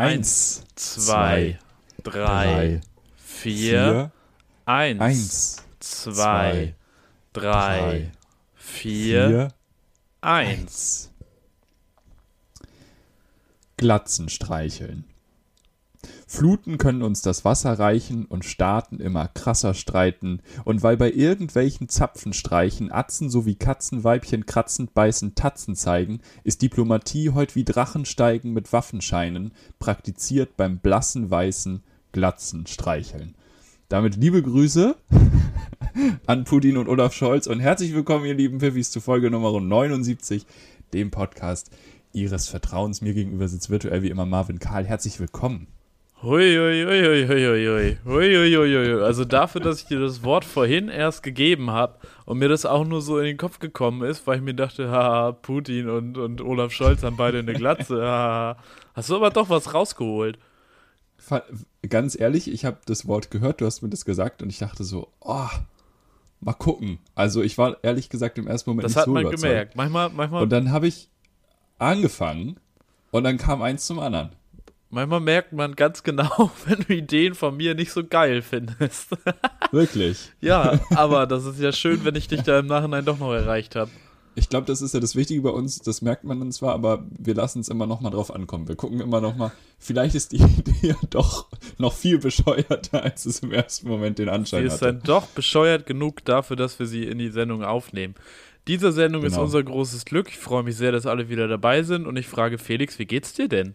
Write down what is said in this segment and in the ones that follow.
Eins, zwei, drei, vier, eins, zwei, drei, vier, eins. Glatzen streicheln. Fluten können uns das Wasser reichen und Staaten immer krasser streiten, und weil bei irgendwelchen Zapfen streichen Atzen sowie Katzenweibchen kratzend beißend Tatzen zeigen, ist Diplomatie heut wie Drachensteigen mit Waffenscheinen, praktiziert beim blassen weißen Glatzen streicheln. Damit liebe Grüße an Putin und Olaf Scholz und herzlich willkommen, ihr lieben Pfiffis, zu Folge Nummer 79, dem Podcast Ihres Vertrauens. Mir gegenüber sitzt virtuell wie immer Marvin Karl. Herzlich willkommen. Huiuiuiuiuiui. Also dafür, dass ich dir das Wort vorhin erst gegeben habe und mir das auch nur so in den Kopf gekommen ist, weil ich mir dachte, haha, Putin und, und Olaf Scholz haben beide eine Glatze. Haha. Hast du aber doch was rausgeholt. Ganz ehrlich, ich habe das Wort gehört, du hast mir das gesagt und ich dachte so, oh, mal gucken. Also ich war ehrlich gesagt im ersten Moment das nicht so überzeugt. Das hat man gemerkt. Manchmal, manchmal. Und dann habe ich angefangen und dann kam eins zum anderen manchmal merkt man ganz genau, wenn du Ideen von mir nicht so geil findest. Wirklich. ja, aber das ist ja schön, wenn ich dich da im Nachhinein doch noch erreicht habe. Ich glaube, das ist ja das Wichtige bei uns, das merkt man dann zwar, aber wir lassen es immer noch mal drauf ankommen. Wir gucken immer noch mal, vielleicht ist die Idee ja doch noch viel bescheuerter, als es im ersten Moment den Sie Anschein ist hatte. dann doch bescheuert genug dafür, dass wir sie in die Sendung aufnehmen. Diese Sendung ist Genau. unser großes Glück. Ich freue mich sehr, dass alle wieder dabei sind und ich frage Felix, wie geht's dir denn?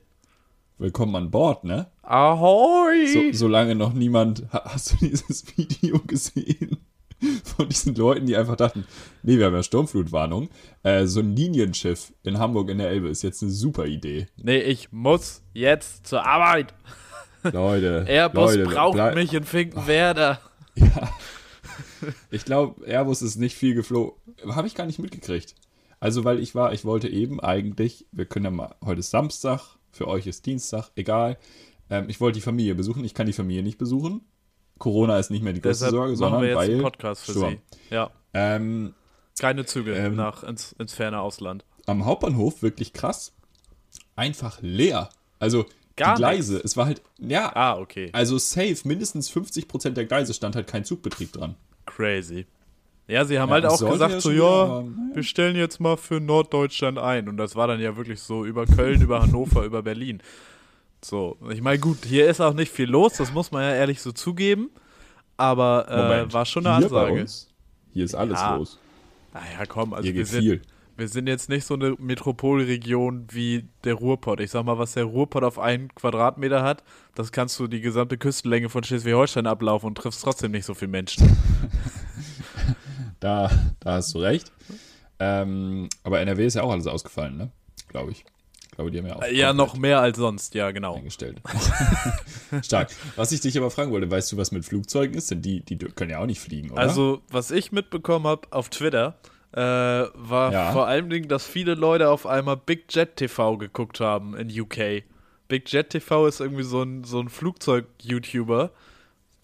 Willkommen an Bord, ne? Ahoi! So, solange noch niemand. Ha- Hast du dieses Video gesehen? Von diesen Leuten, die einfach dachten, nee, wir haben ja Sturmflutwarnung. Äh, so ein Linienschiff in Hamburg in der Elbe ist jetzt eine super Idee. nee, ich muss jetzt zur Arbeit. Leute. Airbus Leute, braucht bleib- mich in Finkenwerder. Ja. Ich glaube, Airbus ist nicht viel geflogen. Habe ich gar nicht mitgekriegt. Also, weil ich war, ich wollte eben eigentlich, wir können ja mal, heute ist Samstag, für euch ist Dienstag, egal. Ähm, ich wollte die Familie besuchen. Ich kann die Familie nicht besuchen. Corona ist nicht mehr die größte Deshalb Sorge, sondern wir jetzt weil. einen Podcast für Sturm. Sie. Ja, Ähm, keine Züge Ähm. nach ins, ins ferne Ausland. am Hauptbahnhof wirklich krass. Einfach leer. Also Gar die Gleise, es war halt, ja, Ah, okay. also safe, mindestens 50% der Gleise stand halt kein Zugbetrieb dran. Crazy. Ja, sie haben Ja, halt auch gesagt, so, ja, naja. wir stellen jetzt mal für Norddeutschland ein. Und das war dann ja wirklich so über Köln, über Hannover, über Berlin. So, ich meine, gut, hier ist auch nicht viel los, das muss man ja ehrlich so zugeben. Aber äh, Moment, war schon eine hier Ansage. uns, hier ist alles Ja. los. Naja, komm, also Hier wir sind, viel. wir sind jetzt nicht so eine Metropolregion wie der Ruhrpott. Ich sag mal, was der Ruhrpott auf einen Quadratmeter hat, das kannst du die gesamte Küstenlänge von Schleswig-Holstein ablaufen und triffst trotzdem nicht so viele Menschen. Da, da hast du recht. Ähm, aber NRW ist ja auch alles ausgefallen, ne? Glaube ich. Ich glaube, die haben ja auch ja, noch mehr als sonst, ja, genau. eingestellt. Stark. Was ich dich aber fragen wollte, weißt du, was mit Flugzeugen ist? Denn die, die können ja auch nicht fliegen, oder? Also, was ich mitbekommen habe auf Twitter, äh, war Ja. vor allem, Dingen, dass viele Leute auf einmal Big Jet TV geguckt haben in UK. Big Jet TV ist irgendwie so ein, so ein Flugzeug-YouTuber,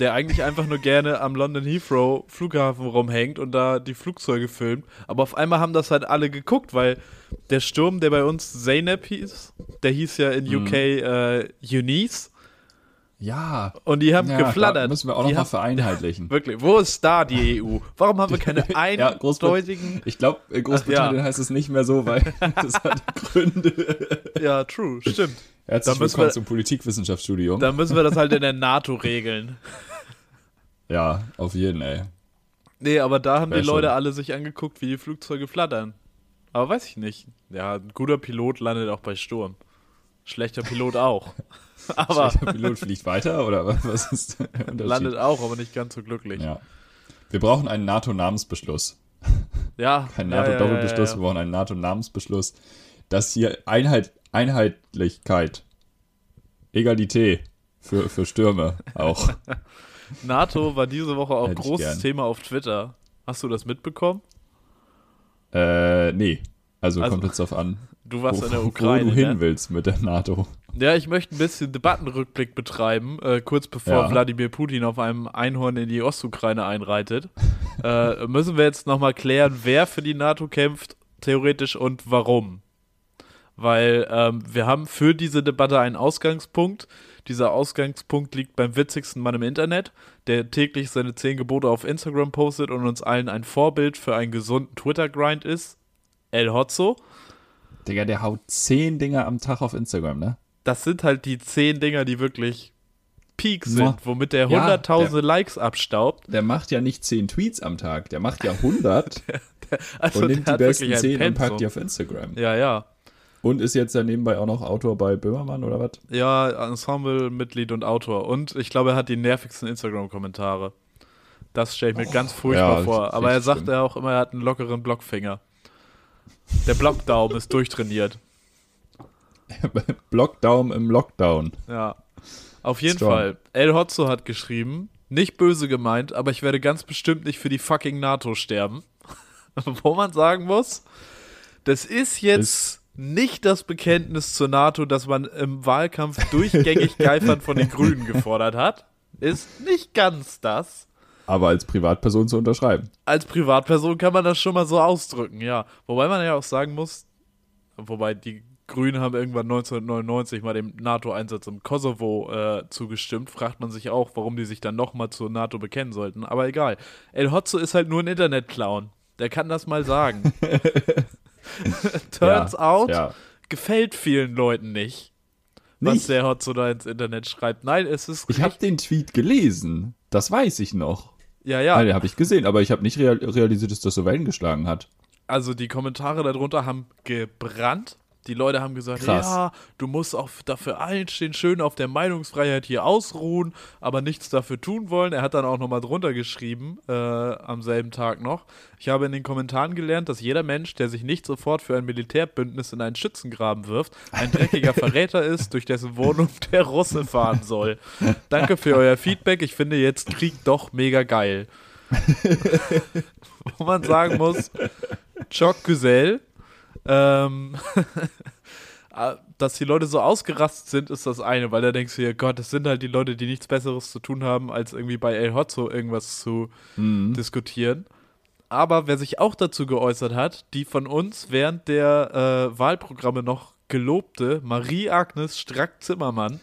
der eigentlich einfach nur gerne am London Heathrow Flughafen rumhängt und da die Flugzeuge filmt. Aber auf einmal haben das halt alle geguckt, weil der Sturm, der bei uns Zeynep hieß, der hieß ja in UK äh, Eunice ja. und die haben ja, Da geflattert. müssen wir auch die noch mal haben, vereinheitlichen. Wirklich, wo ist da die EU? Warum haben wir keine Ja, eindeutigen. Ich glaube, in Großbritannien Ach, ja. heißt es nicht mehr so, weil das hat Gründe. Ja, true, stimmt. Herzlich Da müssen willkommen wir- zum Politikwissenschaftsstudium. Dann müssen wir das halt in der NATO regeln. Ja, auf jeden, ey. Nee, aber da haben Wär die Leute schon. alle sich angeguckt, wie die Flugzeuge flattern. Aber weiß ich nicht. Ja, ein guter Pilot landet auch bei Sturm. Schlechter Pilot auch. aber Schlechter Pilot fliegt weiter oder was ist der Unterschied? landet auch, aber nicht ganz so glücklich. Ja. Wir brauchen einen NATO-Namensbeschluss. ja Kein NATO-Doppelbeschluss, Ja, wir ja, brauchen einen NATO-Namensbeschluss. Dass hier Einheit, Einheitlichkeit, Egalität für, für Stürme auch. NATO war diese Woche auch Hätte großes. Thema auf Twitter. Hast du das mitbekommen? äh, nee. Also, Also, kommt jetzt drauf an, Du warst wo, in der wo Ukraine. du hin ne? willst mit der NATO. Ja, ich möchte ein bisschen Debattenrückblick betreiben, äh, kurz bevor Ja. Wladimir Putin auf einem Einhorn in die Ostukraine einreitet. äh, müssen wir jetzt nochmal klären, wer für die NATO kämpft, theoretisch und warum. weil ähm, wir haben für diese Debatte einen Ausgangspunkt. Dieser Ausgangspunkt liegt beim witzigsten Mann im Internet, der täglich seine zehn Gebote auf Instagram postet und uns allen ein Vorbild für einen gesunden Twitter-Grind ist. El Hotzo. Digga, der haut zehn Dinger am Tag auf Instagram, ne? Das sind halt die zehn Dinger, die wirklich Peak sind, Mua. womit der Ja, hunderttausende Likes abstaubt. Der macht ja nicht zehn Tweets am Tag, der macht ja 100 Also und der nimmt die besten zehn und packt Pensum. die auf Instagram. Ja, ja. Und ist jetzt ja nebenbei auch noch Autor bei Böhmermann oder was? Ja, Ensemble-Mitglied und Autor. Und ich glaube, er hat die nervigsten Instagram-Kommentare. Das stelle ich mir ganz furchtbar ja, vor. Aber er sagt ja auch immer, er hat einen lockeren Blockfinger. Der Blockdaum ist durchtrainiert. Blockdown im Lockdown. Ja. Auf jeden Strong. Fall. El Hotzo hat geschrieben, nicht böse gemeint, aber ich werde ganz bestimmt nicht für die fucking NATO sterben. Wo man sagen muss, das ist jetzt nicht das Bekenntnis zur NATO, das man im Wahlkampf durchgängig geifern von den Grünen gefordert hat. Ist nicht ganz das. Aber als Privatperson zu unterschreiben. Als Privatperson kann man das schon mal so ausdrücken, ja. Wobei man ja auch sagen muss, wobei die Grünen haben irgendwann 1999 mal dem NATO-Einsatz im Kosovo äh, zugestimmt, fragt man sich auch, warum die sich dann nochmal zur NATO bekennen sollten. Aber egal. El Hotzo ist halt nur ein Internet-Clown. Der kann das mal sagen. Turns Ja, out, Ja. gefällt vielen Leuten nicht, was Nicht? der Hotzo da ins Internet schreibt. Nein, es ist. Ich habe den Tweet gelesen. Das weiß ich noch. ja, ja. Nein, den habe ich gesehen, aber ich habe nicht real realisiert, dass das so Wellen geschlagen hat. Also die Kommentare darunter haben gebrannt. Die Leute haben gesagt, Krass. ja, du musst auch dafür einstehen, schön auf der Meinungsfreiheit hier ausruhen, aber nichts dafür tun wollen. Er hat dann auch nochmal drunter geschrieben, äh, am selben Tag noch. Ich habe in den Kommentaren gelernt, dass jeder Mensch, der sich nicht sofort für ein Militärbündnis in einen Schützengraben wirft, ein dreckiger Verräter ist, durch dessen Wohnung der Russe fahren soll. Danke für euer Feedback. Ich finde jetzt Krieg doch mega geil. Wo man sagen muss, Choc Güzel. Ähm, ah, dass die Leute so ausgerastet sind, ist das eine, weil da denkst du dir, Gott, das sind halt die Leute, die nichts Besseres zu tun haben, als irgendwie bei El Hotzo irgendwas zu diskutieren. Aber wer sich auch dazu geäußert hat, die von uns während der äh, Wahlprogramme noch gelobte Marie-Agnes Strack-Zimmermann.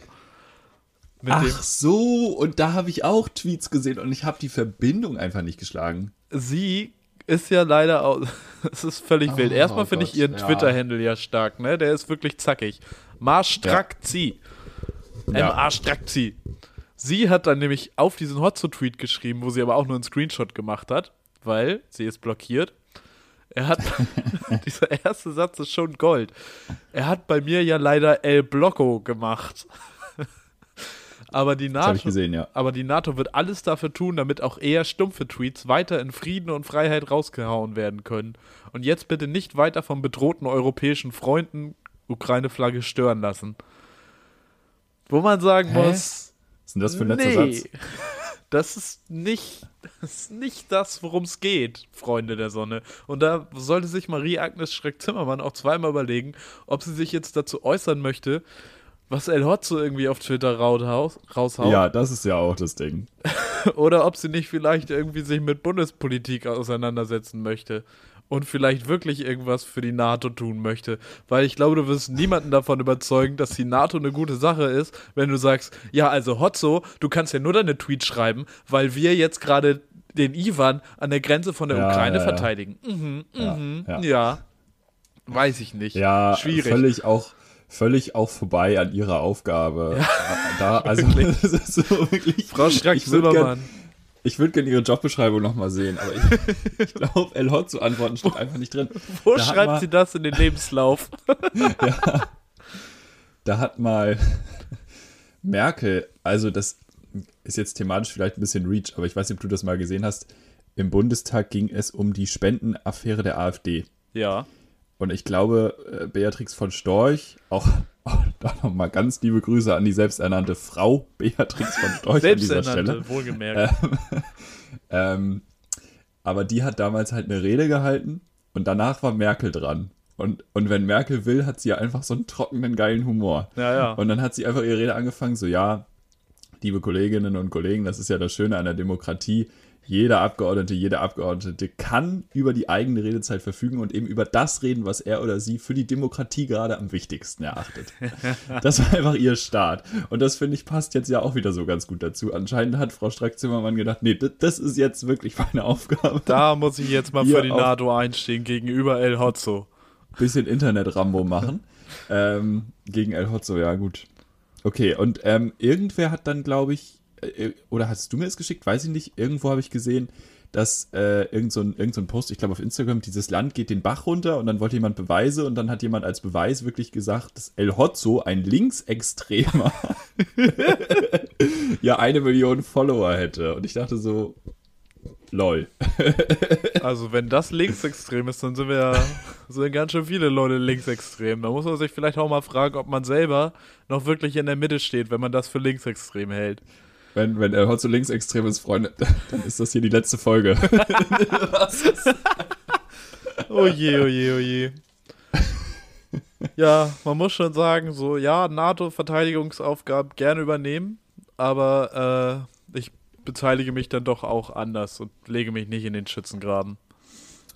Ach so, und da habe ich auch Tweets gesehen und ich habe die Verbindung einfach nicht geschlagen. sie ist ja leider auch. Es ist völlig wild. Oh Erstmal finde ich ihren ja. Twitter-Handle ja stark, ne? Der ist wirklich zackig. Marstrakzi. Ja. M.A. Strakzi. Sie hat dann nämlich auf diesen Hotzo-Tweet geschrieben, wo sie aber auch nur einen Screenshot gemacht hat, weil sie ist blockiert. Er hat, dieser erste Satz ist schon Gold. Er hat bei mir ja leider El Blocco gemacht. Aber die NATO, gesehen, ja. aber die NATO wird alles dafür tun, damit auch eher stumpfe Tweets weiter in Frieden und Freiheit rausgehauen werden können. Und jetzt bitte nicht weiter von bedrohten europäischen Freunden Ukraine-Flagge stören lassen. Wo man sagen Hä? muss, Was ist denn das für ein letzter nee, Satz? das ist nicht das, ist nicht das worum es geht, Freunde der Sonne. Und da sollte sich Marie-Agnes Schreck-Zimmermann auch zweimal überlegen, ob sie sich jetzt dazu äußern möchte, was El Hotzo irgendwie auf Twitter raushaut, Ja, das ist ja auch das Ding. oder ob sie nicht vielleicht irgendwie sich mit Bundespolitik auseinandersetzen möchte und vielleicht wirklich irgendwas für die NATO tun möchte. Weil ich glaube, du wirst niemanden davon überzeugen, dass die NATO eine gute Sache ist, wenn du sagst, ja, also Hotzo, du kannst ja nur deine Tweets schreiben, weil wir jetzt gerade den Ivan an der Grenze von der Ja, Ukraine ja, ja. verteidigen. Mhm, mhm, ja. ja. Weiß ich nicht. Ja, Schwierig. völlig auch völlig auch vorbei an ihrer Aufgabe. Da, also Wirklich. das ist so wirklich. Frau ich würde gern, ich würd gern ihre Jobbeschreibung nochmal sehen, aber ich, ich glaube, El Hot zu antworten steht einfach nicht drin. Wo Da schreibt mal- sie das in den Lebenslauf? Da hat mal Merkel, also das ist jetzt thematisch vielleicht ein bisschen Reach, aber ich weiß nicht, ob du das mal gesehen hast. Im Bundestag ging es um die Spendenaffäre der AfD. ja. Und ich glaube, äh, Beatrix von Storch, auch, auch da nochmal ganz liebe Grüße an die selbsternannte Frau Beatrix von Storch an dieser Stelle. Wohlgemerkt. Ähm, aber die hat damals halt eine Rede gehalten und danach war Merkel dran. Und, und wenn Merkel will, hat sie ja einfach so einen trockenen, geilen Humor. Ja, ja. Und dann hat sie einfach ihre Rede angefangen, so ja, liebe Kolleginnen und Kollegen, das ist ja das Schöne an der Demokratie. Jeder Abgeordnete, jede Abgeordnete kann über die eigene Redezeit verfügen und eben über das reden, was er oder sie für die Demokratie gerade am wichtigsten erachtet. Das war einfach ihr Start. Und das finde ich passt jetzt ja auch wieder so ganz gut dazu. Anscheinend hat Frau Strack-Zimmermann gedacht, nee, das ist jetzt wirklich meine Aufgabe. Da muss ich jetzt mal für die NATO einstehen gegenüber El Hotzo. Bisschen Internet-Rambo machen. ähm, gegen El Hotzo, ja gut. Okay, und ähm, irgendwer hat dann, glaube ich, oder hast du mir es geschickt? Weiß ich nicht. Irgendwo habe ich gesehen, dass äh, irgend, so ein, irgend so Post, ich glaube auf Instagram, dieses Land geht den Bach runter und dann wollte jemand Beweise und dann hat jemand als Beweis wirklich gesagt, dass El Hotzo, ein Linksextremer, ja eine Million Follower hätte. Und ich dachte so, lol. also wenn das linksextrem ist, dann sind wir ja sind ganz schön viele Leute linksextrem. Da muss man sich vielleicht auch mal fragen, ob man selber noch wirklich in der Mitte steht, wenn man das für linksextrem hält wenn, wenn er heute so linksextrem ist, Freunde, dann ist das hier die letzte Folge. oh je, oh je, oh je. Ja, man muss schon sagen, so, ja, NATO-Verteidigungsaufgaben gerne übernehmen, aber äh, ich beteilige mich dann doch auch anders und lege mich nicht in den Schützengraben.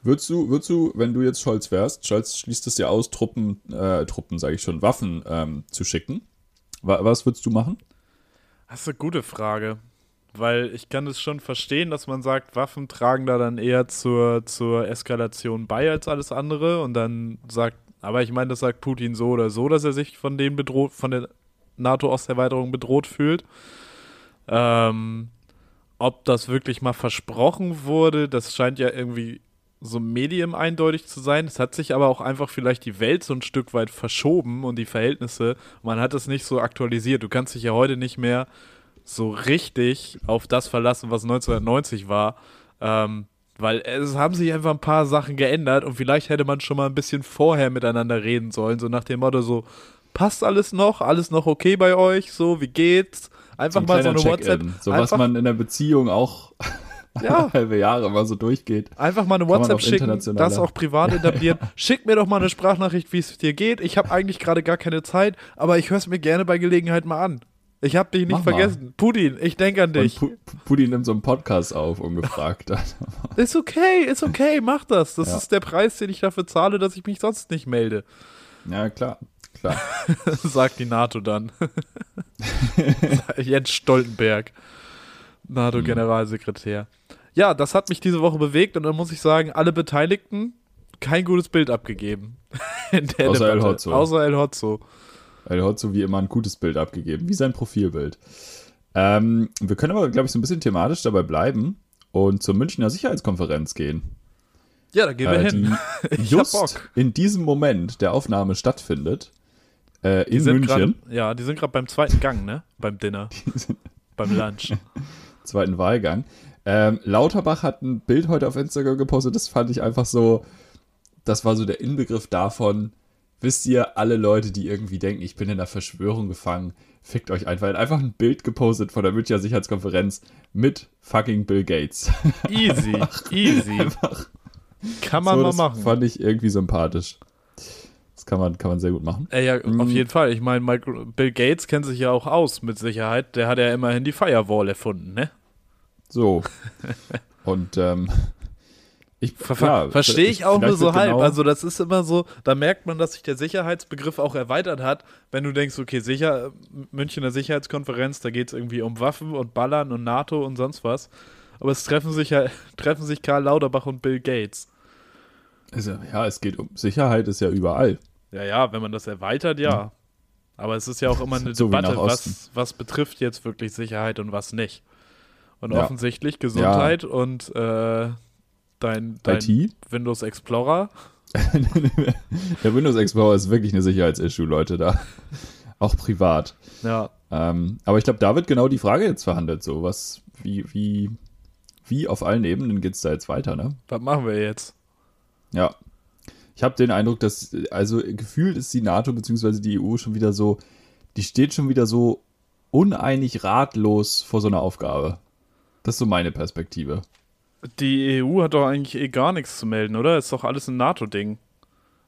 Würdest du, würdest du, wenn du jetzt Scholz wärst, Scholz schließt es ja aus, Truppen, äh, Truppen, sage ich schon, Waffen ähm, zu schicken. Was würdest du machen? Das ist eine gute Frage. Weil ich kann es schon verstehen, dass man sagt, Waffen tragen da dann eher zur, zur Eskalation bei als alles andere. Und dann sagt, aber ich meine, das sagt Putin so oder so, dass er sich von denen bedroht, von der NATO-Osterweiterung bedroht fühlt. Ähm, ob das wirklich mal versprochen wurde, das scheint ja irgendwie so medium eindeutig zu sein. Es hat sich aber auch einfach vielleicht die Welt so ein Stück weit verschoben und die Verhältnisse. Man hat es nicht so aktualisiert. Du kannst dich ja heute nicht mehr so richtig auf das verlassen, was 1990 war. Ähm, weil es haben sich einfach ein paar Sachen geändert und vielleicht hätte man schon mal ein bisschen vorher miteinander reden sollen, so nach dem Motto so, passt alles noch, alles noch okay bei euch, so, wie geht's? Einfach so mal so eine WhatsApp. So was man in der Beziehung auch ja. halbe Jahre mal so durchgeht. Einfach mal eine WhatsApp schicken, das auch privat etablieren. Schick mir doch mal eine Sprachnachricht, wie es dir geht. Ich habe eigentlich gerade gar keine Zeit, aber ich höre es mir gerne bei Gelegenheit mal an. Ich habe dich nicht Mach vergessen. Mal. Putin, ich denke an dich. Pu Putin nimmt so einen Podcast auf, ungefragt. ist okay, ist okay, mach das. Das ja. ist der Preis, den ich dafür zahle, dass ich mich sonst nicht melde. Ja, klar. klar. Sagt die NATO dann. Jens Stoltenberg, NATO-Generalsekretär. Mhm ja, das hat mich diese Woche bewegt und dann muss ich sagen, alle Beteiligten kein gutes Bild abgegeben. Außer El Hotzo. Außer El Hotzo. El Hotzo wie immer ein gutes Bild abgegeben, wie sein Profilbild. Ähm, wir können aber, glaube ich, so ein bisschen thematisch dabei bleiben und zur Münchner Sicherheitskonferenz gehen. Ja, da gehen wir äh, hin. just in diesem Moment der Aufnahme stattfindet. Äh, in München. Grad, ja, die sind gerade beim zweiten Gang, ne? Beim Dinner. beim Lunch. zweiten Wahlgang. Ähm, Lauterbach hat ein Bild heute auf Instagram gepostet, das fand ich einfach so, das war so der Inbegriff davon, wisst ihr, alle Leute, die irgendwie denken, ich bin in einer Verschwörung gefangen, fickt euch einfach. Er hat einfach ein Bild gepostet von der Münchner Sicherheitskonferenz mit fucking Bill Gates. Easy, easy. Einfach. Kann man so, mal machen. Fand ich irgendwie sympathisch. Das kann man, kann man sehr gut machen. Äh, ja, mhm. auf jeden Fall. Ich meine, Bill Gates kennt sich ja auch aus mit Sicherheit. Der hat ja immerhin die Firewall erfunden, ne? So. Und ähm, ich Ver ja, verstehe ich auch nur so halb. Genau also das ist immer so, da merkt man, dass sich der Sicherheitsbegriff auch erweitert hat, wenn du denkst, okay, sicher, Münchner Sicherheitskonferenz, da geht es irgendwie um Waffen und Ballern und NATO und sonst was. Aber es treffen sich ja, treffen sich Karl Lauterbach und Bill Gates. Also, ja, es geht um Sicherheit, ist ja überall. Ja, ja, wenn man das erweitert, ja. Hm. Aber es ist ja auch immer eine so Debatte, was, was betrifft jetzt wirklich Sicherheit und was nicht. Und ja. offensichtlich Gesundheit ja. und äh, dein, dein Windows Explorer. Der Windows Explorer ist wirklich eine Sicherheitsissue, Leute, da. Auch privat. Ja. Ähm, aber ich glaube, da wird genau die Frage jetzt verhandelt, so was, wie, wie, wie auf allen Ebenen geht es da jetzt weiter, ne? Was machen wir jetzt? Ja. Ich habe den Eindruck, dass, also gefühlt ist die NATO bzw. die EU schon wieder so, die steht schon wieder so uneinig ratlos vor so einer Aufgabe. Das ist so meine Perspektive. Die EU hat doch eigentlich eh gar nichts zu melden, oder? Ist doch alles ein NATO-Ding.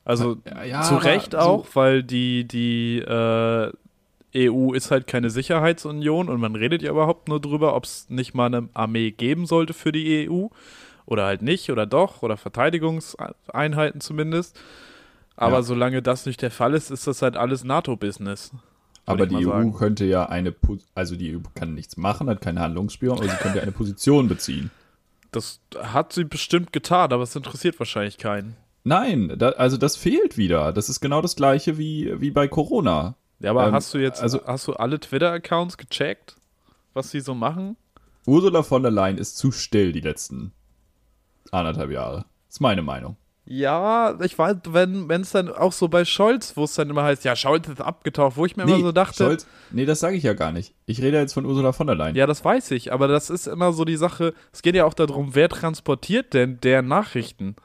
Also ja, ja, zu Recht auch, so weil die, die äh, EU ist halt keine Sicherheitsunion und man redet ja überhaupt nur drüber, ob es nicht mal eine Armee geben sollte für die EU oder halt nicht oder doch oder Verteidigungseinheiten zumindest. Aber Ja. solange das nicht der Fall ist, ist das halt alles NATO-Business. Aber die EU sagen. könnte ja eine, Po- also die EU kann nichts machen, hat keine Handlungsspielraum, aber sie könnte eine Position beziehen. Das hat sie bestimmt getan, aber es interessiert wahrscheinlich keinen. Nein, da, also das fehlt wieder. Das ist genau das gleiche wie, wie bei Corona. Ja, aber Ähm, hast du jetzt, also- hast du alle Twitter-Accounts gecheckt, was sie so machen? Ursula von der Leyen ist zu still die letzten anderthalb Jahre. ist meine Meinung. Ja, ich weiß, wenn es dann auch so bei Scholz, wo es dann immer heißt, ja, Scholz ist abgetaucht, wo ich mir immer so dachte, Scholz, nee, das sage ich ja gar nicht. Ich rede jetzt von Ursula von der Leyen. ja, das weiß ich, aber das ist immer so die Sache, es geht ja auch darum, wer transportiert denn der Nachrichten?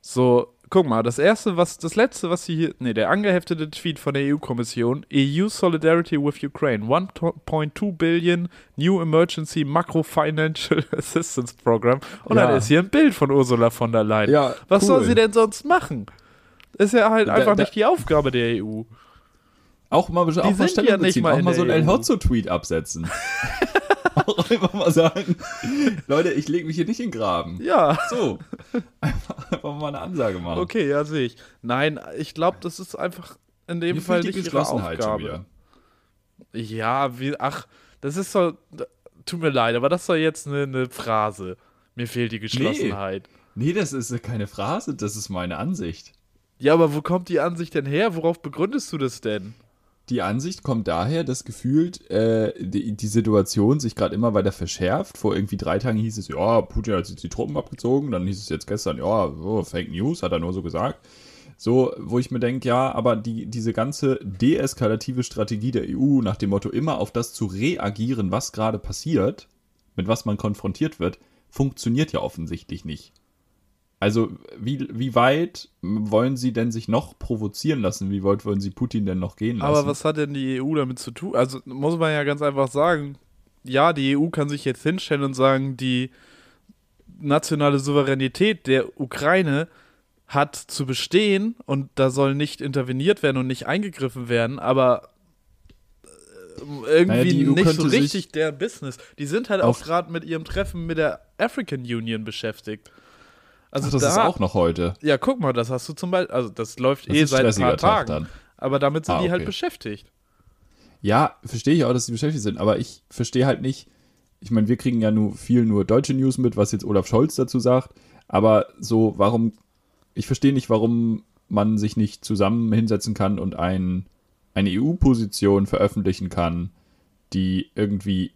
So, guck mal, das erste, was, das letzte, was sie hier, nee, der angeheftete Tweet von der EU-Kommission, EU Solidarity with Ukraine, 1.2 Billion New Emergency Macro Financial Assistance Program. Und Ja. dann ist hier ein Bild von Ursula von der Leyen. Ja, Was cool. soll sie denn sonst machen? Ist ja halt Da- einfach da- nicht die Aufgabe der E EU. Auch mal, auch mal Stellung ja nicht beziehen, mal auch mal so einen der El. Hotzo-Tweet absetzen. auch einfach mal sagen, Leute, ich lege mich hier nicht in den Graben. Ja, So, einfach, einfach mal eine Ansage machen. okay, ja, sehe ich. Nein, ich glaube, das ist einfach in dem Mir Fall nicht ihre Aufgabe. Ja, wie, ach, das ist so, tut mir leid, aber das ist doch jetzt eine, eine Phrase. Mir fehlt die Geschlossenheit. Nee, das ist keine Phrase, das ist meine Ansicht. Ja, aber wo kommt die Ansicht denn her? Worauf begründest du das denn? Die Ansicht kommt daher, dass gefühlt äh, die, die Situation sich gerade immer weiter verschärft. Vor irgendwie drei Tagen hieß es, ja, Putin hat jetzt die Truppen abgezogen. Dann hieß es jetzt gestern, ja, oh, Fake News, hat er nur so gesagt. So, wo ich mir denke, ja, aber die, diese ganze deeskalative Strategie der EU nach dem Motto, immer auf das zu reagieren, was gerade passiert, mit was man konfrontiert wird, funktioniert ja offensichtlich nicht. Also, wie, wie weit wollen sie denn sich noch provozieren lassen? Wie weit wollen sie Putin denn noch gehen lassen? Aber was hat denn die EU damit zu tun? Also muss man ja ganz einfach sagen, ja, die EU kann sich jetzt hinstellen und sagen, die nationale Souveränität der Ukraine hat zu bestehen und da soll nicht interveniert werden und nicht eingegriffen werden, aber äh, irgendwie Naja, EU nicht so könnte sich richtig der Business. Die sind halt auch gerade mit ihrem Treffen mit der African Union beschäftigt. Also Ach, das da, ist auch noch heute. ja, guck mal, das hast du zum Beispiel, also das läuft Das eh seit ein paar Tag Tagen. dann. Aber damit sind Ah, die halt okay. beschäftigt. Ja, verstehe ich auch, dass sie beschäftigt sind, aber ich verstehe halt nicht, ich meine, wir kriegen ja nur viel nur deutsche News mit, was jetzt Olaf Scholz dazu sagt, aber so, warum, ich verstehe nicht, warum man sich nicht zusammen hinsetzen kann und ein, eine EU-Position veröffentlichen kann, die irgendwie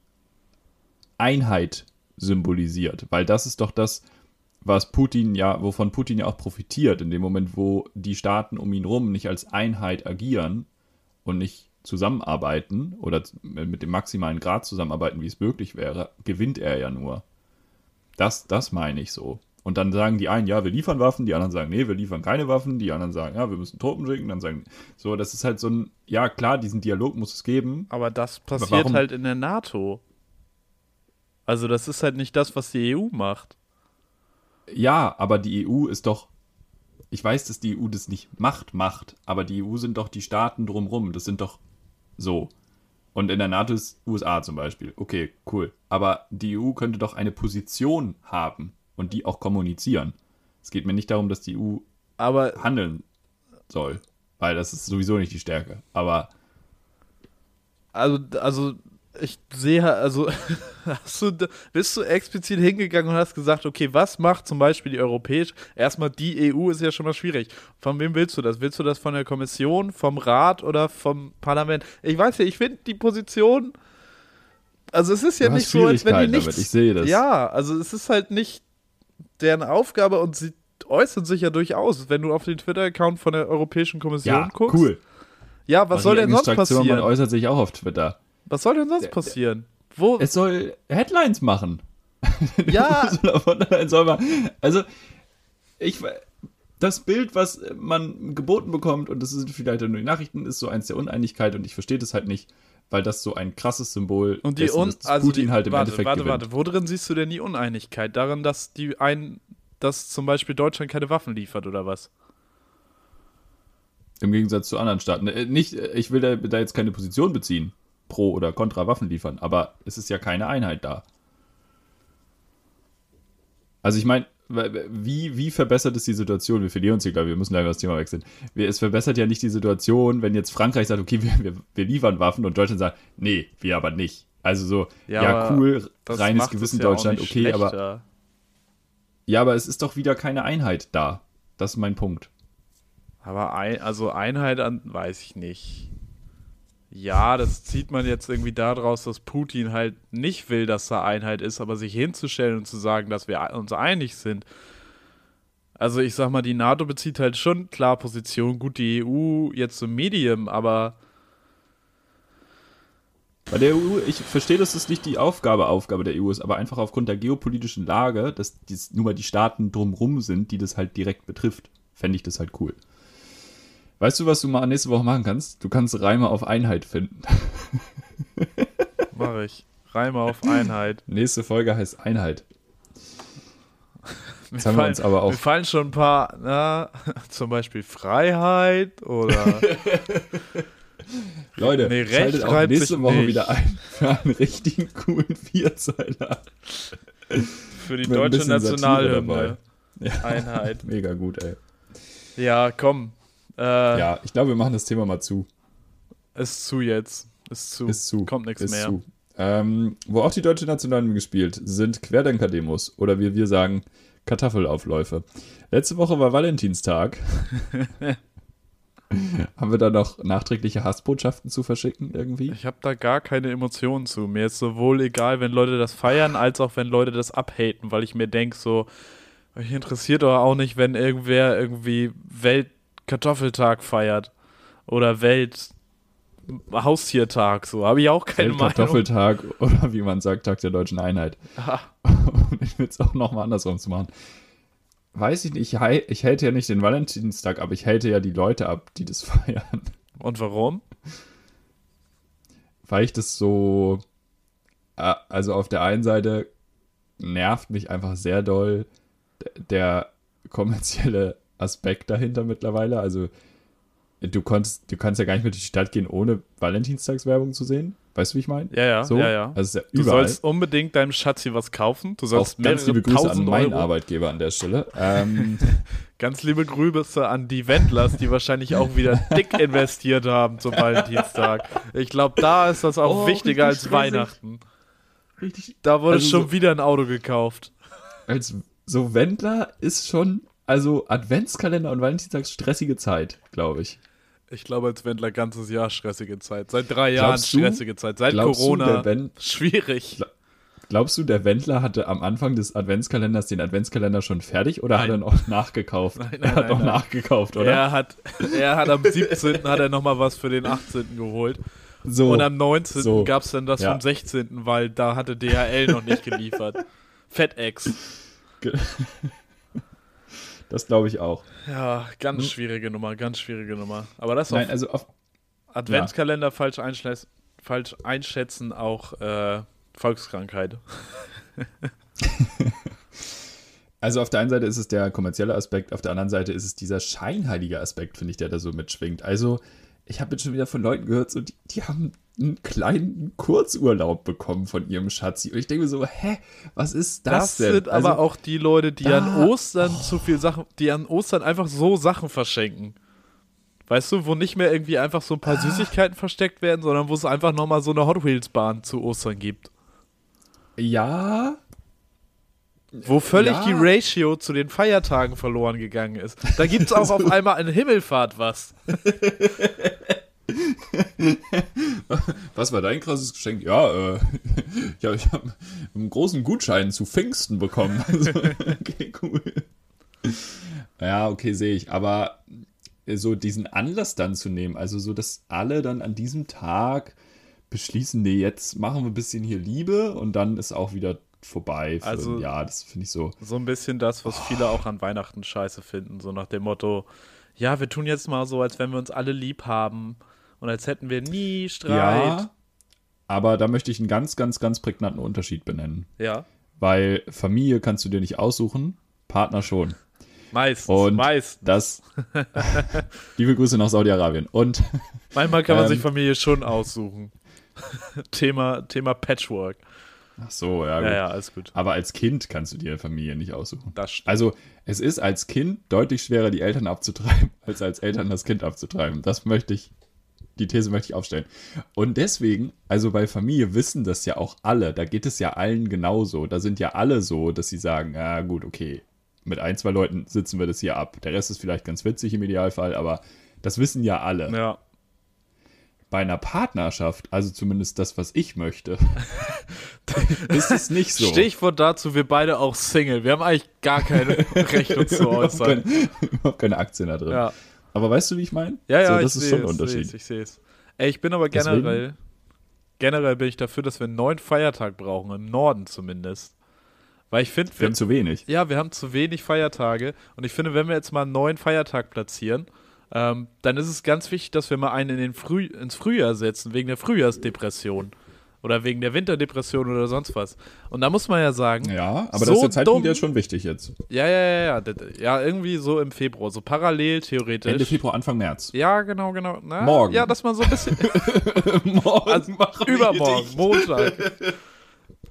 Einheit symbolisiert, weil das ist doch das, was Putin ja, wovon Putin ja auch profitiert, in dem Moment, wo die Staaten um ihn rum nicht als Einheit agieren und nicht zusammenarbeiten oder mit dem maximalen Grad zusammenarbeiten, wie es möglich wäre, gewinnt er ja nur. Das, das meine ich so. Und dann sagen die einen, ja, wir liefern Waffen, die anderen sagen, nee, wir liefern keine Waffen, die anderen sagen, ja, wir müssen Truppen schicken, dann sagen, so, das ist halt so ein, ja, klar, diesen Dialog muss es geben. Aber das passiert warum? halt in der NATO. Also das ist halt nicht das, was die EU macht. Ja, aber die EU ist doch, ich weiß, dass die EU das nicht macht, macht, aber die EU sind doch die Staaten drumrum, das sind doch so. Und in der NATO ist USA zum Beispiel. Okay, cool. Aber die EU könnte doch eine Position haben und die auch kommunizieren. Es geht mir nicht darum, dass die EU Aber handeln soll, weil das ist sowieso nicht die Stärke. Aber also, also ich sehe, also hast du, bist du explizit hingegangen und hast gesagt, okay, was macht zum Beispiel die europäische, erstmal die EU ist ja schon mal schwierig. Von wem willst du das? Willst du das von der Kommission, vom Rat oder vom Parlament? Ich weiß ja, ich finde die Position, also es ist ja nicht so, als wenn die nichts, damit, ich sehe das. Ja, also es ist halt nicht deren Aufgabe und sie äußern sich ja durchaus, wenn du auf den Twitter-Account von der Europäischen Kommission ja, guckst. cool. Ja, was soll denn sonst passieren? Man äußert sich auch auf Twitter. Was soll denn sonst passieren? Wo? Es soll Headlines machen. Ja. Ursula von der Leyen soll mal. Also, ich. Das Bild, was man geboten bekommt, und das sind vielleicht nur die Nachrichten, ist so eins der Uneinigkeit und ich verstehe das halt nicht, weil das so ein krasses Symbol Und die dessen Un also Putin die, halt im warte, Endeffekt warte, gewinnt. warte, wo drin siehst du denn die Uneinigkeit? Darin, dass die ein, dass zum Beispiel Deutschland keine Waffen liefert oder was? Im Gegensatz zu anderen Staaten. Äh, Nicht, äh, ich will da, da jetzt keine Position beziehen, pro oder contra Waffen liefern, aber es ist ja keine Einheit da. Also ich meine, wie, wie verbessert es die Situation? Wir verlieren uns hier, glaube ich, wir müssen leider das Thema wechseln. Es verbessert ja nicht die Situation, wenn jetzt Frankreich sagt, okay, wir, wir, wir liefern Waffen und Deutschland sagt, nee, wir aber nicht. Also so, ja, aber cool, reines Gewissen ja Deutschland, okay, aber schlechter. ja, aber es ist doch wieder keine Einheit da. Das ist mein Punkt. Aber ein, also Einheit an, weiß ich nicht. Ja, das zieht man jetzt irgendwie daraus, dass Putin halt nicht will, dass da Einheit ist, aber sich hinzustellen und zu sagen, dass wir uns einig sind. Also ich sag mal, die NATO bezieht halt schon klar Position. Gut, die EU jetzt so Medium, aber Bei der EU, ich verstehe, dass das nicht die Aufgabe Aufgabe der EU ist, aber einfach aufgrund der geopolitischen Lage, dass dies nur mal die Staaten drumrum sind, die das halt direkt betrifft, fände ich das halt cool. Weißt du, was du mal nächste Woche machen kannst? Du kannst Reime auf Einheit finden. mache ich. Reime auf Einheit. Nächste Folge heißt Einheit. Jetzt haben wir uns aber auch- Mir fallen schon ein paar, na, zum Beispiel Freiheit oder Leute, Nee, schaltet auch nächste Woche nicht. wieder ein für einen richtigen coolen Vierzeiler. für die deutsche Nationalhymne. Ja, Einheit. mega gut, ey. Ja, komm. Äh, Ja, ich glaube, wir machen das Thema mal zu. Ist zu jetzt. Ist zu. Ist zu. Kommt nichts ist mehr. Zu. Ähm, wo auch die deutsche Nationalhymne gespielt, sind Querdenker-Demos oder wie wir sagen, Kartoffelaufläufe. Letzte Woche war Valentinstag. Haben wir da noch nachträgliche Hassbotschaften zu verschicken irgendwie? Ich habe da gar keine Emotionen zu. Mir ist sowohl egal, wenn Leute das feiern, als auch wenn Leute das abhaten, weil ich mir denke, so, mich interessiert doch auch nicht, wenn irgendwer irgendwie Weltkartoffeltag feiert oder Welt Haustiertag, so. Habe ich auch keine Meinung. Kartoffeltag oder wie man sagt, Tag der deutschen Einheit. Ah, Um den Witz auch nochmal andersrum zu machen. Weiß ich nicht, ich, ich hätte ja nicht den Valentinstag, aber ich hätte ja die Leute ab, die das feiern. Und warum? weil ich das so, äh, also auf der einen Seite nervt mich einfach sehr doll der kommerzielle Aspekt dahinter mittlerweile. Also du konntest, du kannst ja gar nicht mehr durch die Stadt gehen, ohne Valentinstagswerbung zu sehen. Weißt du, wie ich meine? Ja, ja, So? ja, ja. Also ja Du sollst unbedingt deinem Schatzi was kaufen. Du auch sollst ganz mehrere liebe Grüße an meinen Euro. Arbeitgeber an der Stelle. Ähm, Ganz liebe Grüße an die Wendlers, die wahrscheinlich auch wieder dick investiert haben zum Valentinstag. Ich glaube, da ist das auch Oh, wichtiger als stressig. Weihnachten. richtig. Da wurde Also schon so- wieder ein Auto gekauft. Als so Wendler ist schon, also Adventskalender und Valentinstags stressige Zeit, glaube ich. Ich glaube, als Wendler ganzes Jahr stressige Zeit. Seit drei Jahren Glaubst du- stressige Zeit. Seit du, Corona. Wen- schwierig. Glaubst du, der Wendler hatte am Anfang des Adventskalenders den Adventskalender schon fertig oder hat er Nein. noch nachgekauft? Nein, nein, er hat nein, noch nein. nachgekauft, oder? Er hat, er hat am 17. hat er nochmal was für den 18. geholt. so. Und am 19. so. gab es dann das Ja. vom 16., weil da hatte DHL noch nicht geliefert. FedEx. Das glaube ich auch. Ja, ganz schwierige Nummer, ganz schwierige Nummer. Aber das Nein, also auf, Adventskalender falsch, einschätzen, falsch einschätzen, auch äh, Volkskrankheit. also auf der einen Seite ist es der kommerzielle Aspekt, auf der anderen Seite ist es dieser scheinheilige Aspekt, finde ich, der da so mitschwingt. Also ich habe jetzt schon wieder von Leuten gehört, so, die, die haben einen kleinen Kurzurlaub bekommen von ihrem Schatzi. Und ich denke mir so, hä, was ist das, Das, denn? sind also, aber auch die Leute, die da- an Ostern zu viel Sachen, die an Ostern einfach so Sachen verschenken. Weißt du, wo nicht mehr irgendwie einfach so ein Ah. paar Süßigkeiten versteckt werden, sondern wo es einfach nochmal so eine Hot Wheels Bahn zu Ostern gibt. Ja, Wo völlig Ja. die Ratio zu den Feiertagen verloren gegangen ist. Da gibt es auch auf einmal an Himmelfahrt was. Was war dein krasses Geschenk? Ja, äh, ja ich habe einen großen Gutschein zu Pfingsten bekommen. Also, okay, cool. Ja, okay, sehe ich. Aber so diesen Anlass dann zu nehmen, also so, dass alle dann an diesem Tag beschließen, nee, jetzt machen wir ein bisschen hier Liebe und dann ist auch wieder vorbei. Also- ja, das finde ich so. So ein bisschen das, was viele auch an Weihnachten scheiße finden. So nach dem Motto, ja, wir tun jetzt mal so, als wenn wir uns alle lieb haben und als hätten wir nie Streit. Ja, aber da möchte ich einen ganz, ganz, ganz prägnanten Unterschied benennen. Ja. Weil Familie kannst du dir nicht aussuchen, Partner schon. Meistens. Und meistens. das. liebe Grüße nach Saudi-Arabien. Und Manchmal kann man Ähm, sich Familie schon aussuchen. Thema, Thema Patchwork. ach so, ja, gut. Ja, ja, alles gut. Aber als Kind kannst du dir Familie nicht aussuchen. Das stimmt. Also, es ist als Kind deutlich schwerer, die Eltern abzutreiben, als als Eltern das Kind abzutreiben. Das möchte ich, die These möchte ich aufstellen. Und deswegen, also bei Familie wissen das ja auch alle. Da geht es ja allen genauso. Da sind ja alle so, dass sie sagen, ja gut, okay, mit ein, zwei Leuten sitzen wir das hier ab. Der Rest ist vielleicht ganz witzig im Idealfall, aber das wissen ja alle. Ja. Bei einer Partnerschaft, also zumindest das, was ich möchte, ist es nicht so. Stichwort dazu, wir beide auch Single. Wir haben eigentlich gar keine Recht uns zu überhaupt, äußern. keine, überhaupt keine Aktien da drin. Ja, Aber weißt du, wie ich meine? ja, ja so, das ich ist schon ein Unterschied. Ich, sehe es. Ey, ich bin aber Deswegen- generell, generell bin ich dafür, dass wir einen neuen Feiertag brauchen, im Norden zumindest. Weil ich finde, Wir haben zu wenig. Ja, wir haben zu wenig Feiertage und ich finde, wenn wir jetzt mal einen neuen Feiertag platzieren, ähm, dann ist es ganz wichtig, dass wir mal einen in den Früh ins Frühjahr setzen, wegen der Frühjahrsdepression oder wegen der Winterdepression oder sonst was. Und da muss man ja sagen, Ja, aber So das ist der Zeitpunkt ja schon wichtig jetzt. ja, ja, ja, ja, ja, irgendwie so im Februar, so parallel theoretisch. Ende Februar, Anfang März. Ja, genau, genau. Na, Morgen. Ja, dass man so ein bisschen Morgen also, machen wir übermorgen. Montag.